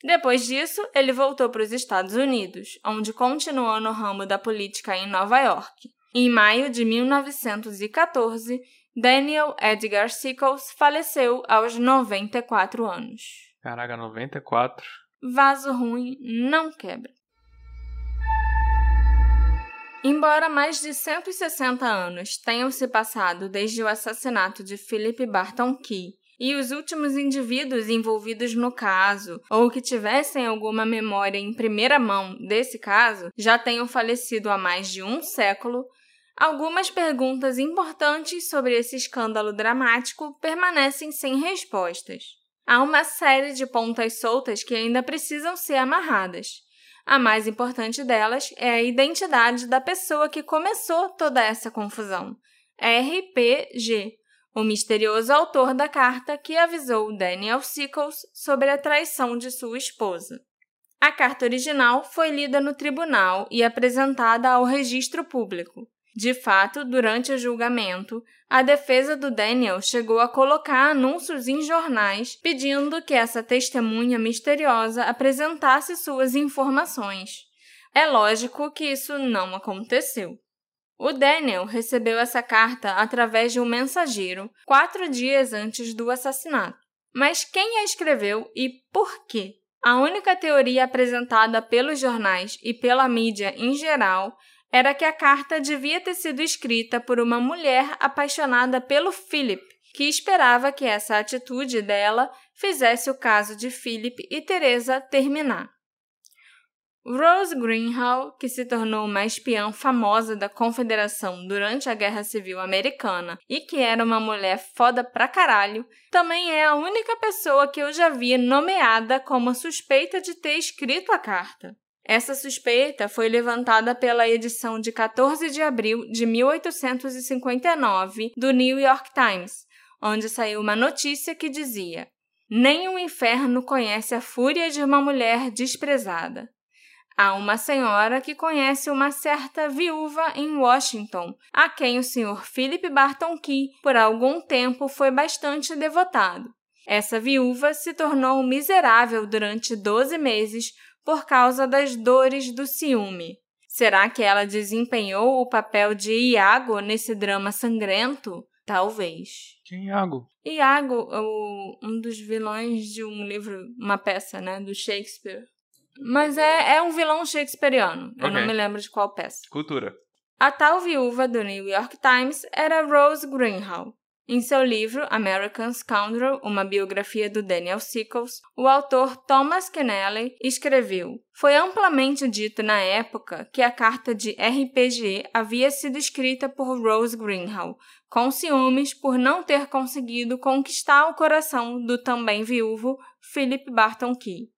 [SPEAKER 1] Depois disso, ele voltou para os Estados Unidos, onde continuou no ramo da política em Nova York. Em maio de 1914, Daniel Edgar Sickles faleceu aos 94 anos.
[SPEAKER 2] Caraca, 94.
[SPEAKER 1] Vaso ruim não quebra. Embora mais de 160 anos tenham se passado desde o assassinato de Philip Barton Key e os últimos indivíduos envolvidos no caso ou que tivessem alguma memória em primeira mão desse caso já tenham falecido há mais de um século, algumas perguntas importantes sobre esse escândalo dramático permanecem sem respostas. Há uma série de pontas soltas que ainda precisam ser amarradas. A mais importante delas é a identidade da pessoa que começou toda essa confusão. RPG, o misterioso autor da carta que avisou Daniel Sickles sobre a traição de sua esposa. A carta original foi lida no tribunal e apresentada ao registro público. De fato, durante o julgamento, a defesa do Daniel chegou a colocar anúncios em jornais pedindo que essa testemunha misteriosa apresentasse suas informações. É lógico que isso não aconteceu. O Daniel recebeu essa carta através de um mensageiro quatro dias antes do assassinato. Mas quem a escreveu e por quê? A única teoria apresentada pelos jornais e pela mídia em geral era que a carta devia ter sido escrita por uma mulher apaixonada pelo Philip, que esperava que essa atitude dela fizesse o caso de Philip e Teresa terminar. Rose Greenhalgh, que se tornou uma espiã famosa da Confederação durante a Guerra Civil Americana e que era uma mulher foda pra caralho, também é a única pessoa que eu já vi nomeada como suspeita de ter escrito a carta. Essa suspeita foi levantada pela edição de 14 de abril de 1859 do New York Times, onde saiu uma notícia que dizia: Nem o inferno conhece a fúria de uma mulher desprezada. Há uma senhora que conhece uma certa viúva em Washington, a quem o Sr. Philip Barton Key, por algum tempo, foi bastante devotado. Essa viúva se tornou miserável durante 12 meses por causa das dores do ciúme. Será que ela desempenhou o papel de Iago nesse drama sangrento? Talvez.
[SPEAKER 2] Quem é Iago?
[SPEAKER 1] Iago, o, um dos vilões de um livro, uma peça, né, do Shakespeare. Mas é, é um vilão shakespeariano. Eu
[SPEAKER 2] Ok.
[SPEAKER 1] não me lembro de qual peça.
[SPEAKER 2] Cultura.
[SPEAKER 1] A tal viúva do New York Times era Rose Greenhalgh. Em seu livro American Scoundrel, uma biografia do Daniel Sickles, o autor Thomas Kennelly escreveu: Foi amplamente dito na época que a carta de RPG havia sido escrita por Rose Greenhalgh, com ciúmes por não ter conseguido conquistar o coração do também viúvo Philip Barton Key.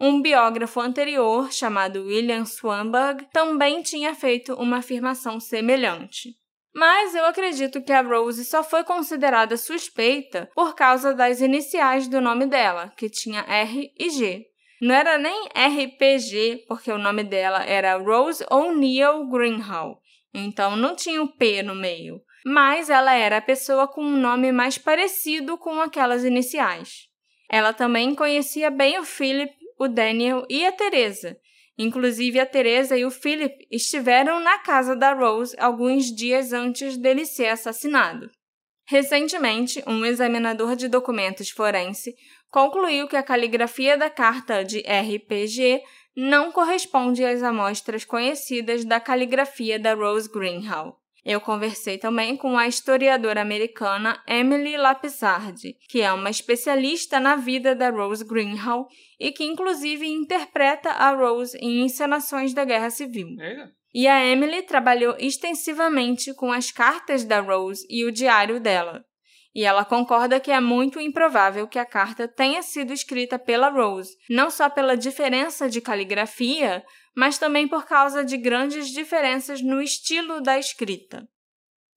[SPEAKER 1] Um biógrafo anterior, chamado William Swanberg, também tinha feito uma afirmação semelhante. Mas eu acredito que a Rose só foi considerada suspeita por causa das iniciais do nome dela, que tinha R e G. Não era nem RPG, porque o nome dela era Rose O'Neill Greenhalgh, então não tinha o P no meio. Mas ela era a pessoa com um nome mais parecido com aquelas iniciais. Ela também conhecia bem o Philip, o Daniel e a Teresa. Inclusive, a Teresa e o Philip estiveram na casa da Rose alguns dias antes dele ser assassinado. Recentemente, um examinador de documentos forense concluiu que a caligrafia da carta de RPG não corresponde às amostras conhecidas da caligrafia da Rose Greenhalgh. Eu conversei também com a historiadora americana Emily Lapisardi, que é uma especialista na vida da Rose Greenhalgh e que inclusive interpreta a Rose em encenações da Guerra Civil. E a Emily trabalhou extensivamente com as cartas da Rose e o diário dela. E ela concorda que é muito improvável que a carta tenha sido escrita pela Rose, não só pela diferença de caligrafia, mas também por causa de grandes diferenças no estilo da escrita.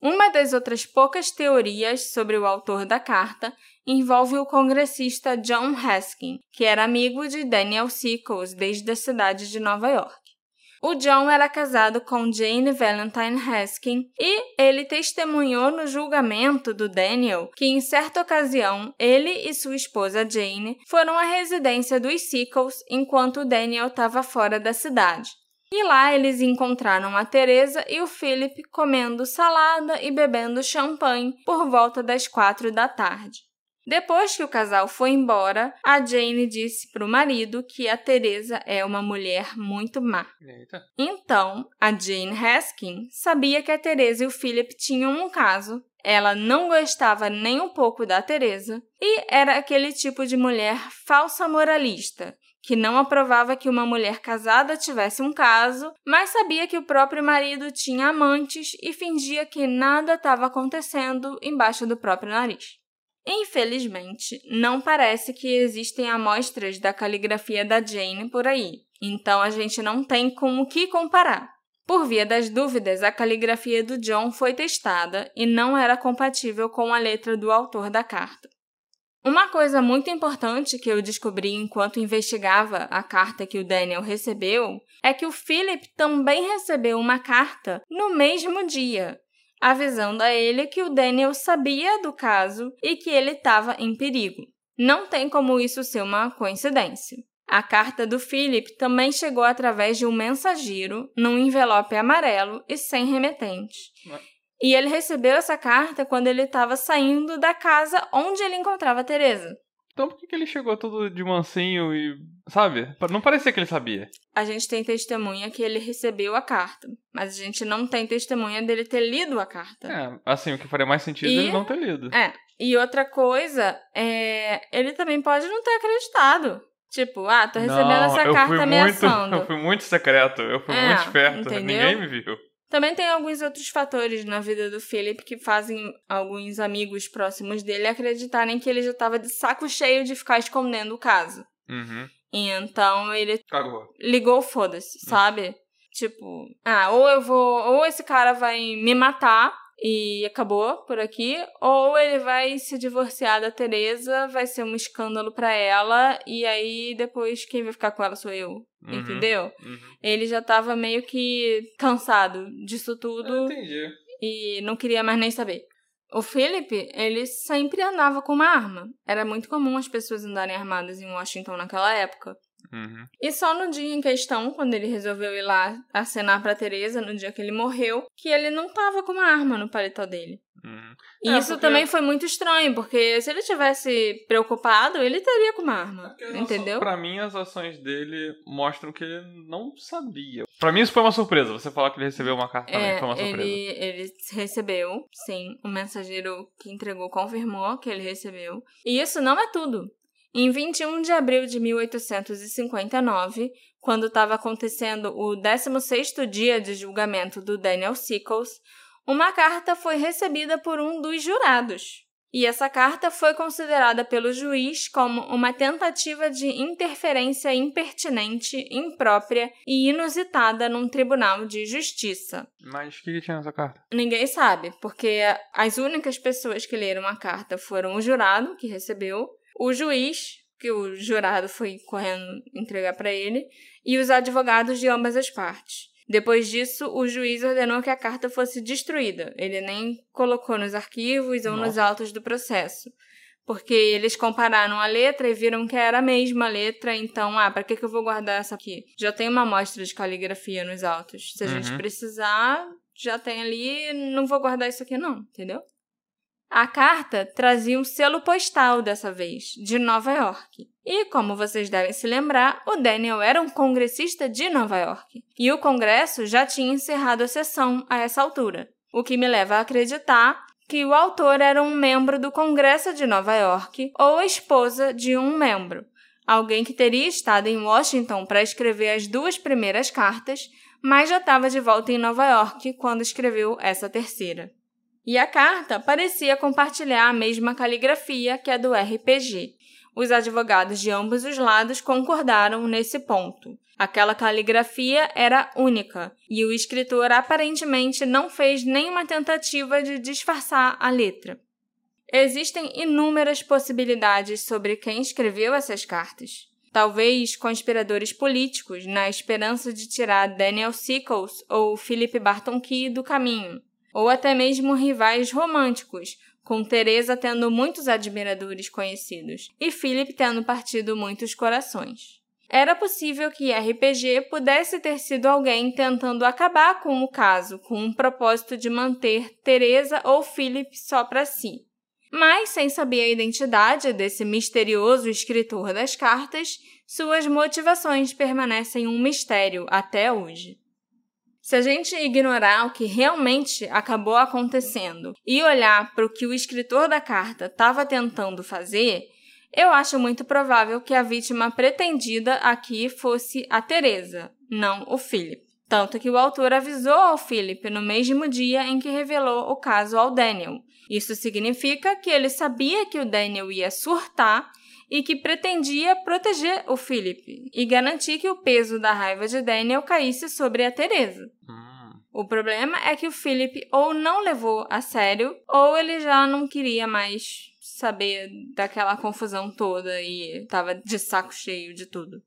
[SPEAKER 1] Uma das outras poucas teorias sobre o autor da carta envolve o congressista John Haskin, que era amigo de Daniel Sickles desde a cidade de Nova York. O John era casado com Jane Valentine Haskin e ele testemunhou no julgamento do Daniel que, em certa ocasião, ele e sua esposa Jane foram à residência dos Sickles enquanto Daniel estava fora da cidade. E lá eles encontraram a Teresa e o Philip comendo salada e bebendo champanhe por volta das quatro da tarde. Depois que o casal foi embora, a Jane disse para o marido que a Teresa é uma mulher muito má.
[SPEAKER 2] Eita.
[SPEAKER 1] Então, a Jane Haskin sabia que a Teresa e o Philip tinham um caso. Ela não gostava nem um pouco da Teresa e era aquele tipo de mulher falsa moralista, que não aprovava que uma mulher casada tivesse um caso, mas sabia que o próprio marido tinha amantes e fingia que nada estava acontecendo embaixo do próprio nariz. Infelizmente, não parece que existem amostras da caligrafia da Jane por aí, então a gente não tem com o que comparar. Por via das dúvidas, a caligrafia do John foi testada e não era compatível com a letra do autor da carta. Uma coisa muito importante que eu descobri enquanto investigava a carta que o Daniel recebeu é que o Philip também recebeu uma carta no mesmo dia, avisando a ele que o Daniel sabia do caso e que ele estava em perigo. Não tem como isso ser uma coincidência. A carta do Philip também chegou através de um mensageiro num envelope amarelo e sem remetente. E ele recebeu essa carta quando ele estava saindo da casa onde ele encontrava Teresa.
[SPEAKER 2] Então por que, que ele chegou todo de mansinho e. Sabe? Não parecia que ele sabia.
[SPEAKER 1] A gente tem testemunha que ele recebeu a carta, mas a gente não tem testemunha dele ter lido a carta.
[SPEAKER 2] É, assim, o que faria mais sentido é
[SPEAKER 1] E-
[SPEAKER 2] ele não ter lido.
[SPEAKER 1] É. E outra coisa, é, ele também pode não ter acreditado. Tipo, ah, tô recebendo
[SPEAKER 2] Não,
[SPEAKER 1] essa
[SPEAKER 2] eu
[SPEAKER 1] carta
[SPEAKER 2] fui
[SPEAKER 1] ameaçando.
[SPEAKER 2] Muito, eu fui muito secreto, eu fui
[SPEAKER 1] É,
[SPEAKER 2] muito esperto,
[SPEAKER 1] entendeu?
[SPEAKER 2] ninguém me viu.
[SPEAKER 1] Também tem alguns outros fatores na vida do Philip que fazem alguns amigos próximos dele acreditarem que ele já estava de saco cheio de ficar escondendo o caso.
[SPEAKER 2] Uhum.
[SPEAKER 1] E então ele
[SPEAKER 2] Cagou.
[SPEAKER 1] ligou foda-se, sabe? Tipo, ah, ou eu vou, ou esse cara vai me matar e acabou por aqui, ou ele vai se divorciar da Teresa, vai ser um escândalo pra ela e aí depois quem vai ficar com ela sou eu,
[SPEAKER 2] Uhum.
[SPEAKER 1] entendeu?
[SPEAKER 2] Uhum.
[SPEAKER 1] Ele já tava meio que cansado disso
[SPEAKER 2] Eu
[SPEAKER 1] tudo
[SPEAKER 2] entendi.
[SPEAKER 1] e não queria mais nem saber. O Philip, ele sempre andava com uma arma. Era muito comum as pessoas andarem armadas em Washington naquela época.
[SPEAKER 2] Uhum.
[SPEAKER 1] E só no dia em questão, quando ele resolveu ir lá acenar pra Teresa, no dia que ele morreu, que ele não tava com uma arma no paletó dele.
[SPEAKER 2] Uhum.
[SPEAKER 1] E
[SPEAKER 2] É,
[SPEAKER 1] isso
[SPEAKER 2] porque-
[SPEAKER 1] também foi muito estranho, porque se ele tivesse preocupado, ele estaria com uma arma. Entendeu?
[SPEAKER 2] Pra mim, as ações dele mostram que ele não sabia. Pra mim, isso foi uma surpresa. Você falar que ele recebeu uma carta também
[SPEAKER 1] É,
[SPEAKER 2] foi uma surpresa.
[SPEAKER 1] ele, ele recebeu, sim. O mensageiro que entregou confirmou que ele recebeu. E isso não é tudo. Em 21 de abril de 1859, quando estava acontecendo o 16º dia de julgamento do Daniel Sickles, uma carta foi recebida por um dos jurados. E essa carta foi considerada pelo juiz como uma tentativa de interferência impertinente, imprópria e inusitada num tribunal de justiça.
[SPEAKER 2] Mas o que, que tinha nessa carta?
[SPEAKER 1] Ninguém sabe, porque as únicas pessoas que leram a carta foram o jurado, que recebeu, o juiz, que o jurado foi correndo entregar para ele, e os advogados de ambas as partes. Depois disso, o juiz ordenou que a carta fosse destruída. Ele nem colocou nos arquivos ou nos
[SPEAKER 2] Nossa.
[SPEAKER 1] autos do processo. Porque eles compararam a letra e viram que era a mesma letra, então, ah, pra que, que eu vou guardar essa aqui? Já tem uma amostra de caligrafia nos autos. Se a gente
[SPEAKER 2] Uhum.
[SPEAKER 1] precisar, já tem ali, não vou guardar isso aqui não, entendeu? A carta trazia um selo postal dessa vez, de Nova York. E, como vocês devem se lembrar, o Daniel era um congressista de Nova York. E o Congresso já tinha encerrado a sessão a essa altura. o que me leva a acreditar que o autor era um membro do Congresso de Nova York ou a esposa de um membro, alguém que teria estado em Washington para escrever as duas primeiras cartas, mas já estava de volta em Nova York quando escreveu essa terceira. E a carta parecia compartilhar a mesma caligrafia que a do RPG. Os advogados de ambos os lados concordaram nesse ponto. Aquela caligrafia era única e o escritor aparentemente não fez nenhuma tentativa de disfarçar a letra. Existem inúmeras possibilidades sobre quem escreveu essas cartas. Talvez conspiradores políticos, na esperança de tirar Daniel Sickles ou Philip Barton Key do caminho, ou até mesmo rivais românticos, com Teresa tendo muitos admiradores conhecidos e Philip tendo partido muitos corações. Era possível que RPG pudesse ter sido alguém tentando acabar com o caso, com o propósito de manter Teresa ou Philip só para si. Mas, sem saber a identidade desse misterioso escritor das cartas, suas motivações permanecem um mistério até hoje. Se a gente ignorar o que realmente acabou acontecendo e olhar para o que o escritor da carta estava tentando fazer, eu acho muito provável que a vítima pretendida aqui fosse a Teresa, não o Philip. Tanto que o autor avisou ao Philip no mesmo dia em que revelou o caso ao Daniel, isso significa que ele sabia que o Daniel ia surtar e que pretendia proteger o Philip e garantir que o peso da raiva de Daniel caísse sobre a Teresa. Hum. O problema é que o Philip ou não levou a sério ou ele já não queria mais saber daquela confusão toda e estava de saco cheio de tudo.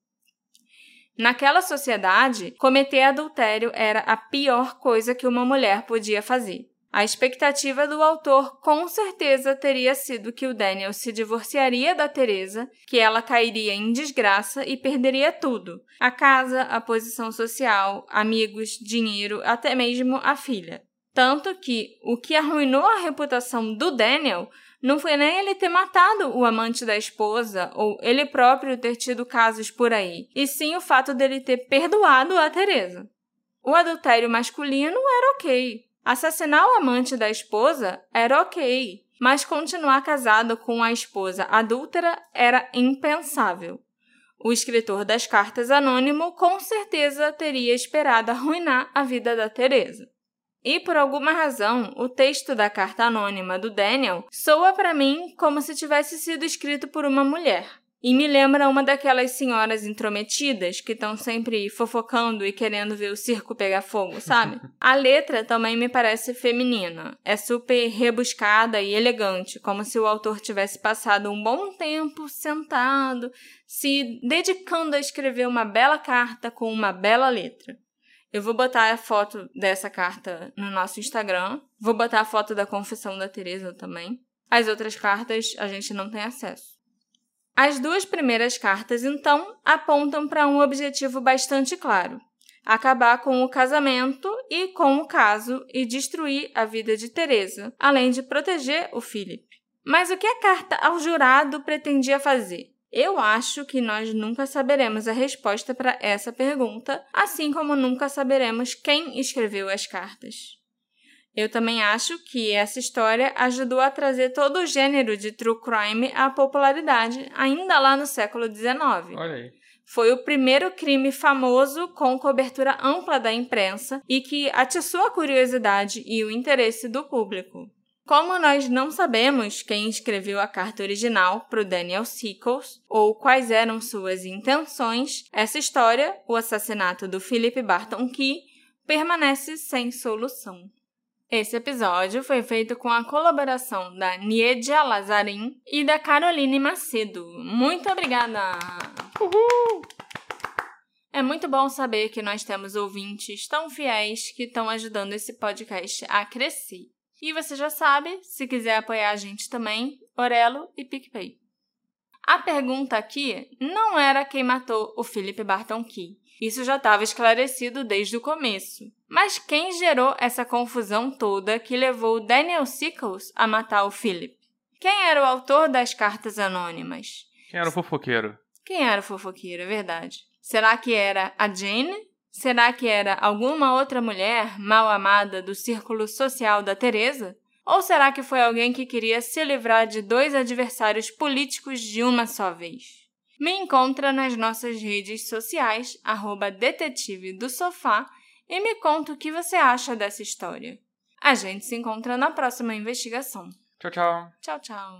[SPEAKER 1] Naquela sociedade, cometer adultério era a pior coisa que uma mulher podia fazer. A expectativa do autor com certeza teria sido que o Daniel se divorciaria da Teresa, que ela cairia em desgraça e perderia tudo: a casa, a posição social, amigos, dinheiro, até mesmo a filha. Tanto que o que arruinou a reputação do Daniel não foi nem ele ter matado o amante da esposa ou ele próprio ter tido casos por aí, e sim o fato dele ter perdoado a Teresa. O adultério masculino era ok, Assassinar o amante da esposa era ok, mas continuar casado com a esposa adúltera era impensável. O escritor das cartas anônimo com certeza teria esperado arruinar a vida da Teresa. E por alguma razão, o texto da carta anônima do Daniel soa para mim como se tivesse sido escrito por uma mulher. E me lembra uma daquelas senhoras intrometidas que estão sempre fofocando e querendo ver o circo pegar fogo, sabe? A letra também me parece feminina. É super rebuscada e elegante, como se o autor tivesse passado um bom tempo sentado, se dedicando a escrever uma bela carta com uma bela letra. Eu vou botar a foto dessa carta no nosso Instagram. Vou botar a foto da confissão da Teresa também. As outras cartas a gente não tem acesso. As duas primeiras cartas, então, apontam para um objetivo bastante claro: acabar com o casamento e com o caso e destruir a vida de Teresa, além de proteger o Philip. Mas o que a carta ao jurado pretendia fazer? Eu acho que nós nunca saberemos a resposta para essa pergunta, assim como nunca saberemos quem escreveu as cartas. Eu também acho que essa história ajudou a trazer todo o gênero de true crime à popularidade, ainda lá no século XIX.
[SPEAKER 2] Olha aí.
[SPEAKER 1] Foi o primeiro crime famoso com cobertura ampla da imprensa e que atiçou a curiosidade e o interesse do público. Como nós não sabemos quem escreveu a carta original para o Daniel Sickles ou quais eram suas intenções, essa história, o assassinato do Philip Barton Key, permanece sem solução. Esse episódio foi feito com a colaboração da Niedia Lazarin e da Caroline Macedo. Muito obrigada! Uhul! É muito bom saber que nós temos ouvintes tão fiéis que estão ajudando esse podcast a crescer. E você já sabe, se quiser apoiar a gente também, Orelo e PicPay. A pergunta aqui não era quem matou o Philip Barton Key. Isso já estava esclarecido desde o começo. Mas quem gerou essa confusão toda que levou Daniel Sickles a matar o Philip? Quem era o autor das cartas anônimas?
[SPEAKER 2] Quem era o fofoqueiro?
[SPEAKER 1] Quem era o fofoqueiro, é verdade. Será que era a Jane? Será que era alguma outra mulher mal amada do círculo social da Teresa? Ou será que foi alguém que queria se livrar de dois adversários políticos de uma só vez? Me encontra nas nossas redes sociais, arroba detetive do sofá, e me conta o que você acha dessa história. A gente se encontra na próxima investigação.
[SPEAKER 2] Tchau, tchau.
[SPEAKER 1] Tchau, tchau.